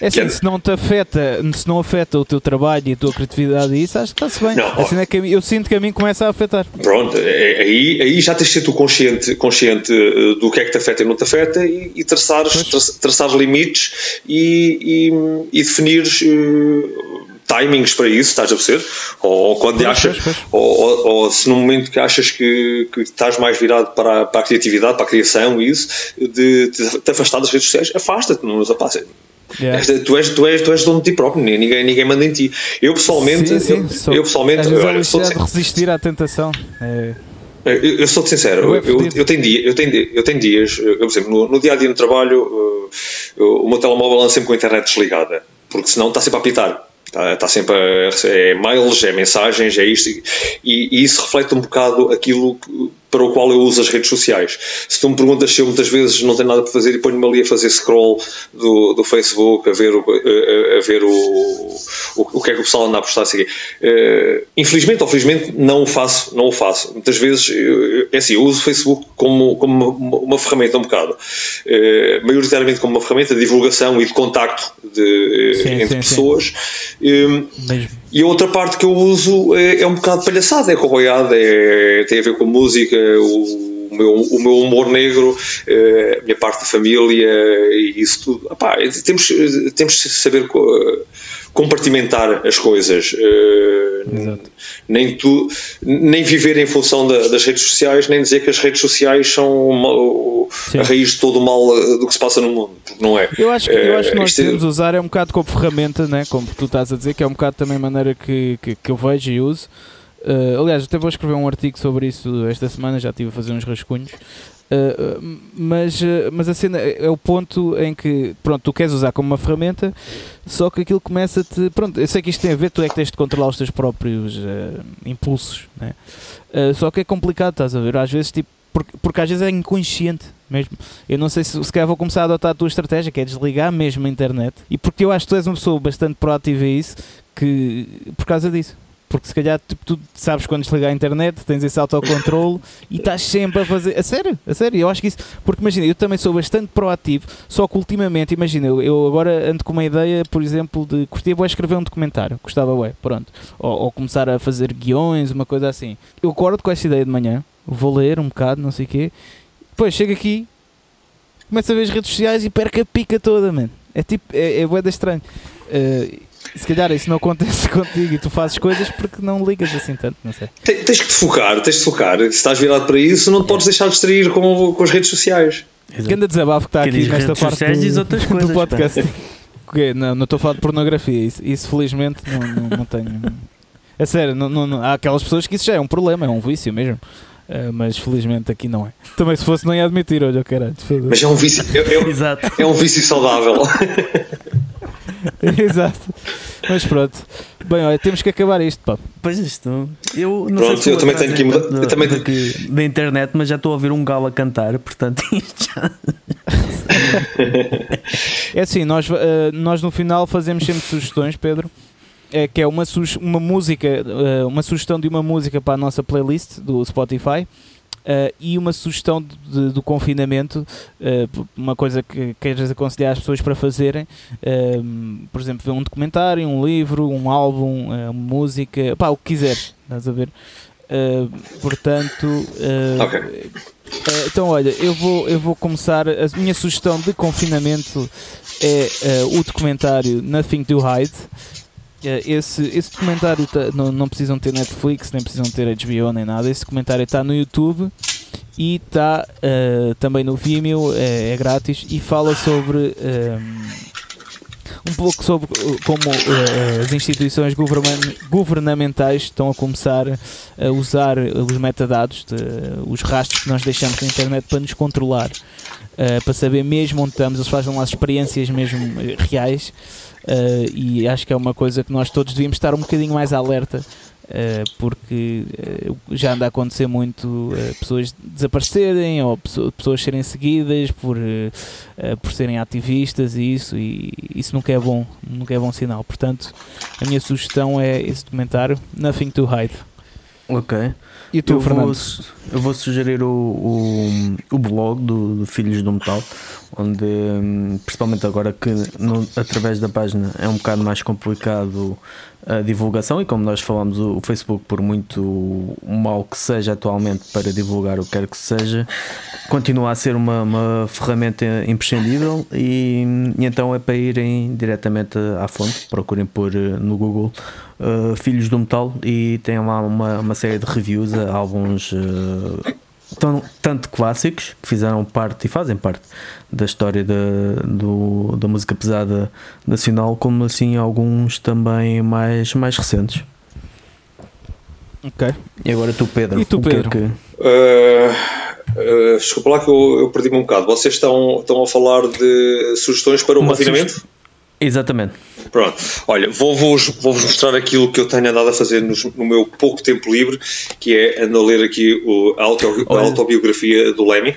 é assim, se não te afeta, se não afeta o teu trabalho e a tua criatividade e isso, acho que está-se bem. Não, assim é que eu sinto que a mim começa a afetar. Pronto, é, aí, aí já tens de ser tu consciente, consciente eh, do que é que te afeta e não te afeta e, e traçares, traçar limites e, e, e definires uh, timings para isso, estás a perceber? Ou, quando pois, achas, pois, pois. Ou, ou, ou, se no momento que achas que, que estás mais virado para, para a criatividade, para a criação e isso, de, te afastar das redes sociais, afasta-te, não nos apassa. Yeah. Tu, és, tu, és, tu és dono de ti próprio, ninguém, ninguém manda em ti. Eu pessoalmente, sim, sim, eu, eu, pessoalmente, olha, sou de resistir à tentação. É... Eu, eu sou-te sincero, eu, eu, tenho dia, eu, tenho, eu tenho dias, eu, por exemplo, no, no dia a dia no trabalho, uh, o meu telemóvel anda sempre com a internet desligada, porque senão está sempre a apitar. Está, está sempre a é mails, é mensagens, é isto, e, e, isso reflete um bocado aquilo para o qual eu uso as redes sociais. Se tu me perguntas se eu muitas vezes não tenho nada para fazer e ponho-me ali a fazer scroll do, do Facebook, a ver, o, a, a ver o, o, o, que é que o pessoal anda a postar, assim, uh, infelizmente ou felizmente não o faço, não o faço. Muitas vezes, é assim, eu uso o Facebook como, como uma, uma ferramenta um bocado, uh, maioritariamente como uma ferramenta de divulgação e de contacto de, sim, entre sim, pessoas. Sim. e a outra parte que eu uso é, é um bocado palhaçada, é corroiada, é, tem a ver com música, o meu, o meu humor negro, eh, a minha parte da família e isso tudo. Epá, temos, temos de saber compartimentar as coisas. Eh, nem, tu, nem viver em função da, das redes sociais, nem dizer que as redes sociais são uma, a raiz de todo o mal eh, do que se passa no mundo. Não é. Eu acho que, eu acho que nós devemos é... usar é um bocado como ferramenta, né? como tu estás a dizer, que é um bocado também a maneira que, que, que eu vejo e uso Uh, aliás, até vou escrever um artigo sobre isso esta semana, já estive a fazer uns rascunhos. Uh, mas, uh, mas a cena é o ponto em que pronto, tu queres usar como uma ferramenta, só que aquilo começa-te. Pronto, eu sei que isto tem a ver, tu é que tens de controlar os teus próprios impulsos, né? só que é complicado, estás a ver? Às vezes, tipo, porque, porque às vezes é inconsciente mesmo. Eu não sei se se calhar vou começar a adotar a tua estratégia, que é desligar mesmo a internet, e porque eu acho que tu és uma pessoa bastante proativa a isso, que por causa disso porque se calhar tipo, tu sabes quando desligar a internet, tens esse autocontrole *laughs* e estás sempre a fazer. A sério, a sério, eu acho que isso. Porque imagina, eu também sou bastante proativo, só que ultimamente, imagina, eu, eu agora ando com uma ideia, por exemplo, de curtir, vou escrever um documentário, gostava, ué, pronto. Ou, ou, começar a fazer guiões, uma coisa assim. Eu acordo com essa ideia de manhã, vou ler um bocado, não sei o quê, depois chego aqui, começo a ver as redes sociais e perco a pica toda, mano. É tipo, é, é boeda estranho. Uh, se calhar isso não acontece *laughs* contigo e tu fazes coisas porque não ligas assim tanto, não sei. Tens que te focar, tens de focar. Se estás virado para isso, não te podes deixar distrair com, com as redes sociais. Grande desabafo que está aqui nesta parte do, outras *laughs* coisas, do podcast. não, não estou a falar de pornografia, isso, isso felizmente não, não, não tenho. É sério, não, não, há aquelas pessoas que isso já é um problema, é um vício mesmo. Uh, mas felizmente aqui não é. Também se fosse não ia admitir, olha, caralho. Mas é um vício, é, é, *laughs* é um vício saudável. *laughs* Exato. Mas pronto. Bem, olha, temos que acabar isto, pá. Pois isto. Eu não pronto, sei eu também tenho que mudar. Da, também... da internet, mas já estou a ouvir um galo a cantar, portanto *laughs* isto já. é assim, nós, uh, nós no final fazemos sempre sugestões, Pedro. É, que é uma, uma música, uh, uma sugestão de uma música para a nossa playlist do Spotify Uh, e uma sugestão de, de, do confinamento, uh, uma coisa que queres aconselhar as pessoas para fazerem, uh, por exemplo, ver um documentário, um livro, um álbum, música, pá, o que quiseres, estás a ver? portanto, okay. então olha, eu vou, eu vou começar. A minha sugestão de confinamento é o documentário Nothing to Hide. É, esse, esse documentário tá, não, não precisam ter Netflix, nem precisam ter HBO nem nada. Esse documentário está no YouTube e está uh, também no Vimeo, é, é, grátis e fala sobre um, eh, um pouco sobre como uh, as instituições governamentais estão a começar a usar os metadados, de, os rastros que nós deixamos na internet para nos controlar, uh, para saber mesmo onde estamos. Eles fazem lá experiências mesmo reais Uh, e acho que é uma coisa que nós todos devíamos estar um bocadinho mais alerta, uh, porque uh, já anda a acontecer muito pessoas desaparecerem ou pessoas serem seguidas por, por serem ativistas e isso, e isso nunca é bom, nunca é bom sinal. Portanto, a minha sugestão é esse documentário, Nothing to Hide. Ok. E tu, eu Fernando? Vou, eu vou sugerir o, o, o blog do, do, Filhos do Metal, onde, hum, principalmente agora que no, através da página é um bocado mais complicado a divulgação, e como nós falamos, o, Facebook, por muito mal que seja atualmente para divulgar o que quer que seja, continua a ser uma, uma ferramenta imprescindível. E, e, então é para irem diretamente à fonte, procurem por eh, no Google uh, Filhos do Metal e tem lá uma, uma série de reviews a álbuns uh, tão, tanto clássicos que fizeram parte e fazem parte da história da, do, da música pesada nacional, como assim alguns também mais, mais recentes. Ok. E agora tu, Pedro. E tu, Pedro? Que é que... Uh, uh, desculpa lá que eu, eu perdi-me um bocado. Vocês estão, estão a falar de sugestões para o Uma confinamento? Exatamente. Pronto, olha, vou-vos vou mostrar aquilo que eu tenho andado a fazer no, no meu pouco tempo livre, que é ando a ler aqui o, a, auto, a autobiografia do Lemmy.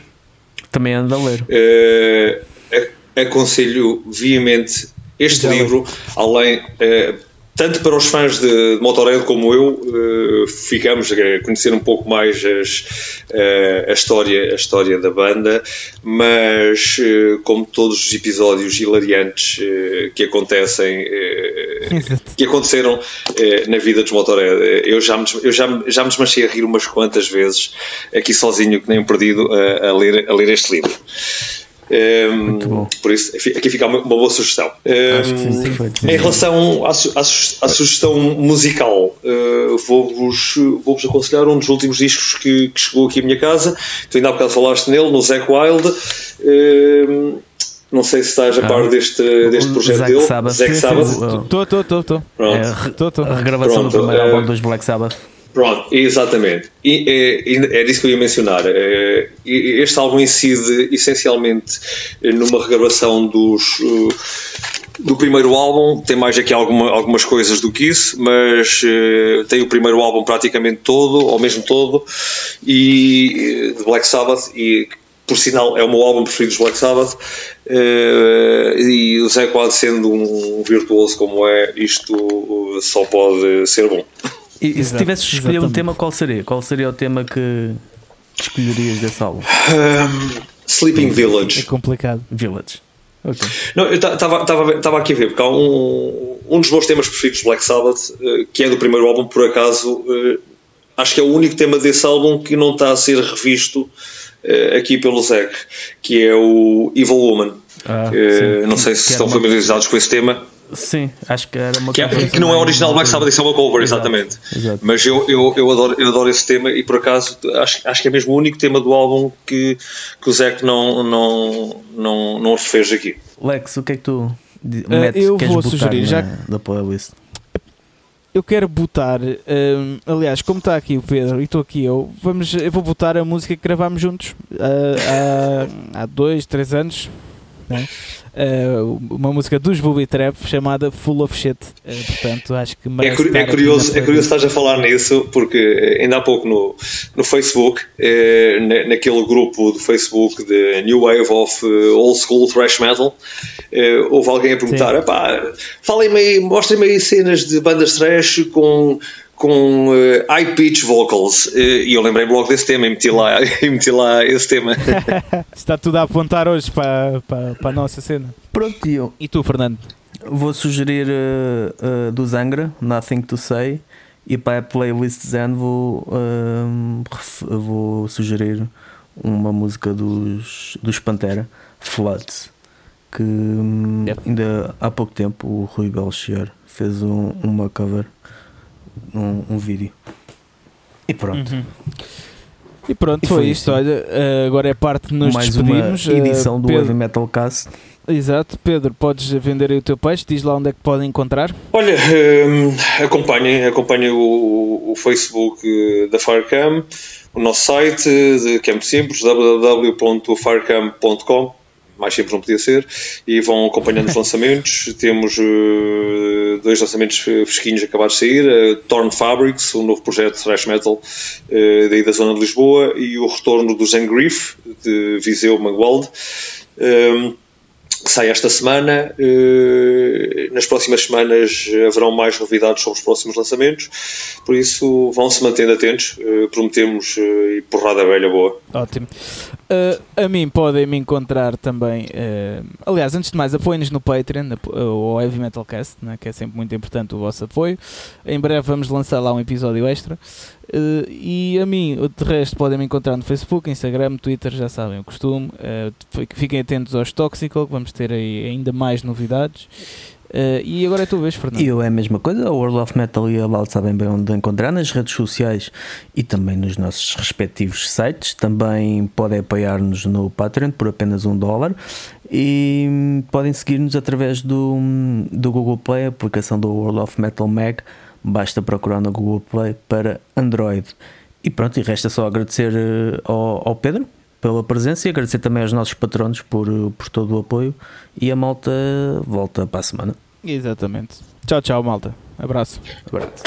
Também ando a ler. Uh, aconselho veemente este Já livro, além. Uh, tanto para os fãs de, de Motorhead como eu, uh, ficamos a conhecer um pouco mais as, uh, a, história, a história da banda, mas uh, como todos os episódios hilariantes que acontecem, que aconteceram na vida dos Motorhead, eu já me, eu já, já me desmanchei a rir umas quantas vezes, aqui sozinho, que nem um perdido, a, a ler, a ler este livro. Um, por isso, aqui fica uma, boa sugestão. Um, em relação à, à, à sugestão musical, uh, vou-vos vou aconselhar um dos últimos discos que, que, chegou aqui à minha casa. Tu ainda há bocado falaste nele, no Zack Wild. Um, não sei se estás a par deste, deste projeto Zack dele. Sabbath. Zack Sabbath. Estou, estou, estou. A regravação Pronto, do primeiro uh, álbum dos Black Sabbath. Pronto, exatamente. E é, é disso que eu ia mencionar. É, este álbum incide essencialmente numa regravação dos, uh, do primeiro álbum. Tem mais aqui alguma, algumas coisas do que isso, mas uh, tem o primeiro álbum praticamente todo, ou mesmo todo, e de Black Sabbath. E por sinal é o meu álbum preferido dos Black Sabbath. Uh, e o Zé Quad, sendo um virtuoso como é, isto só pode ser bom. E, e se tivesses de escolher um tema, qual seria? Qual seria o tema que escolherias desse álbum? Um, Sleeping Village. É complicado. Village. Okay. Não, eu estava aqui a ver, porque há um, um dos meus temas preferidos de Black Sabbath, uh, que é do primeiro álbum, por acaso, uh, acho que é o único tema desse álbum que não está a ser revisto uh, aqui pelo Zack, que é o Evil Woman. Ah, não sei se estão familiarizados com esse tema. Sim, acho que era uma que, é, que não é original Black Sabbath, isso é uma cover, exatamente. Exato. Mas eu, eu, eu, adoro, eu adoro esse tema e por acaso acho, acho que é mesmo o único tema do álbum que, que o Zac não, não, não, não fez aqui. Lex, o que é que tu uh, metes, eu vou sugerir já da playlist? Eu quero botar, um, aliás, como está aqui o Pedro e estou aqui eu, vamos, eu vou botar a música que gravámos juntos uh, há, há dois, três anos. Né? uh, uma música dos Booby Trap chamada Full of Shit. Uh, portanto, acho que é, cur é curioso, é curioso estás a falar nisso, porque eh, ainda há pouco no, no Facebook, uh, naquele grupo do Facebook de New Wave of Old School Thrash Metal, houve alguém a perguntar: falem-me aí, mostrem-me aí cenas de bandas thrash com com uh, high pitch vocals uh, e eu lembrei logo desse tema e meti lá, *laughs* e meti lá esse tema. *laughs* Está tudo a apontar hoje para, para, para a nossa cena. Pronto, e eu. E tu, Fernando? Vou sugerir uh, do Zangra, Nothing to Say, e para a playlist Zen vou, vou sugerir uma música dos, dos Pantera, Floods, que yep. ainda há pouco tempo o Rui Belchior fez um, uma cover um, um vídeo. E pronto. Uhum. E pronto, e foi, foi isto. Olha, uh, agora é parte de nos Mais despedimos. Uma edição uh, do Pedro, Heavy Metal Cast. Exato, Pedro, podes vender aí o teu peixe, diz lá onde é que podem encontrar. Olha, um, acompanhem, acompanhem o, o Facebook da Firecam, o nosso site de Campo Simples, www.firecam.com mais simples não podia ser, e vão acompanhando os *laughs* lançamentos. Temos uh, dois lançamentos fresquinhos acabados de sair: uh, Torn Fabrics, um novo projeto de thrash metal uh, daí da zona de Lisboa, e o retorno do Zangriff, de Viseu Mangualde. Um, que sai esta semana. Eh, nas próximas semanas haverão mais novidades sobre os próximos lançamentos, por isso vão-se mantendo atentos. Eh, prometemos eh, e porrada velha boa. Ótimo. Uh, a mim podem me encontrar também. Uh, aliás, antes de mais, apoiem-nos no Patreon, o Heavy Metal Cast, né, que é sempre muito importante o vosso apoio. Em breve vamos lançar lá um episódio extra. Uh, e a mim, de resto, podem me encontrar no Facebook, Instagram, Twitter, já sabem o costume. Fiquem atentos aos Toxical, que vamos ter aí ainda mais novidades. Uh, e agora é a tua vez, Fernando. Eu é a mesma coisa, a World of Metal e a Loud sabem bem onde encontrar nas redes sociais e também nos nossos respectivos sites. Também podem apoiar-nos no Patreon por apenas um dólar e podem seguir-nos através do, do Google Play, a aplicação do World of Metal Mag basta procurar no Google Play para Android. E pronto, e resta só agradecer eh, ao, ao Pedro pela presença e agradecer também aos nossos patronos por, por todo o apoio. E a malta volta para a semana. Exatamente. Tchau, tchau, malta. Abraço. Abraço.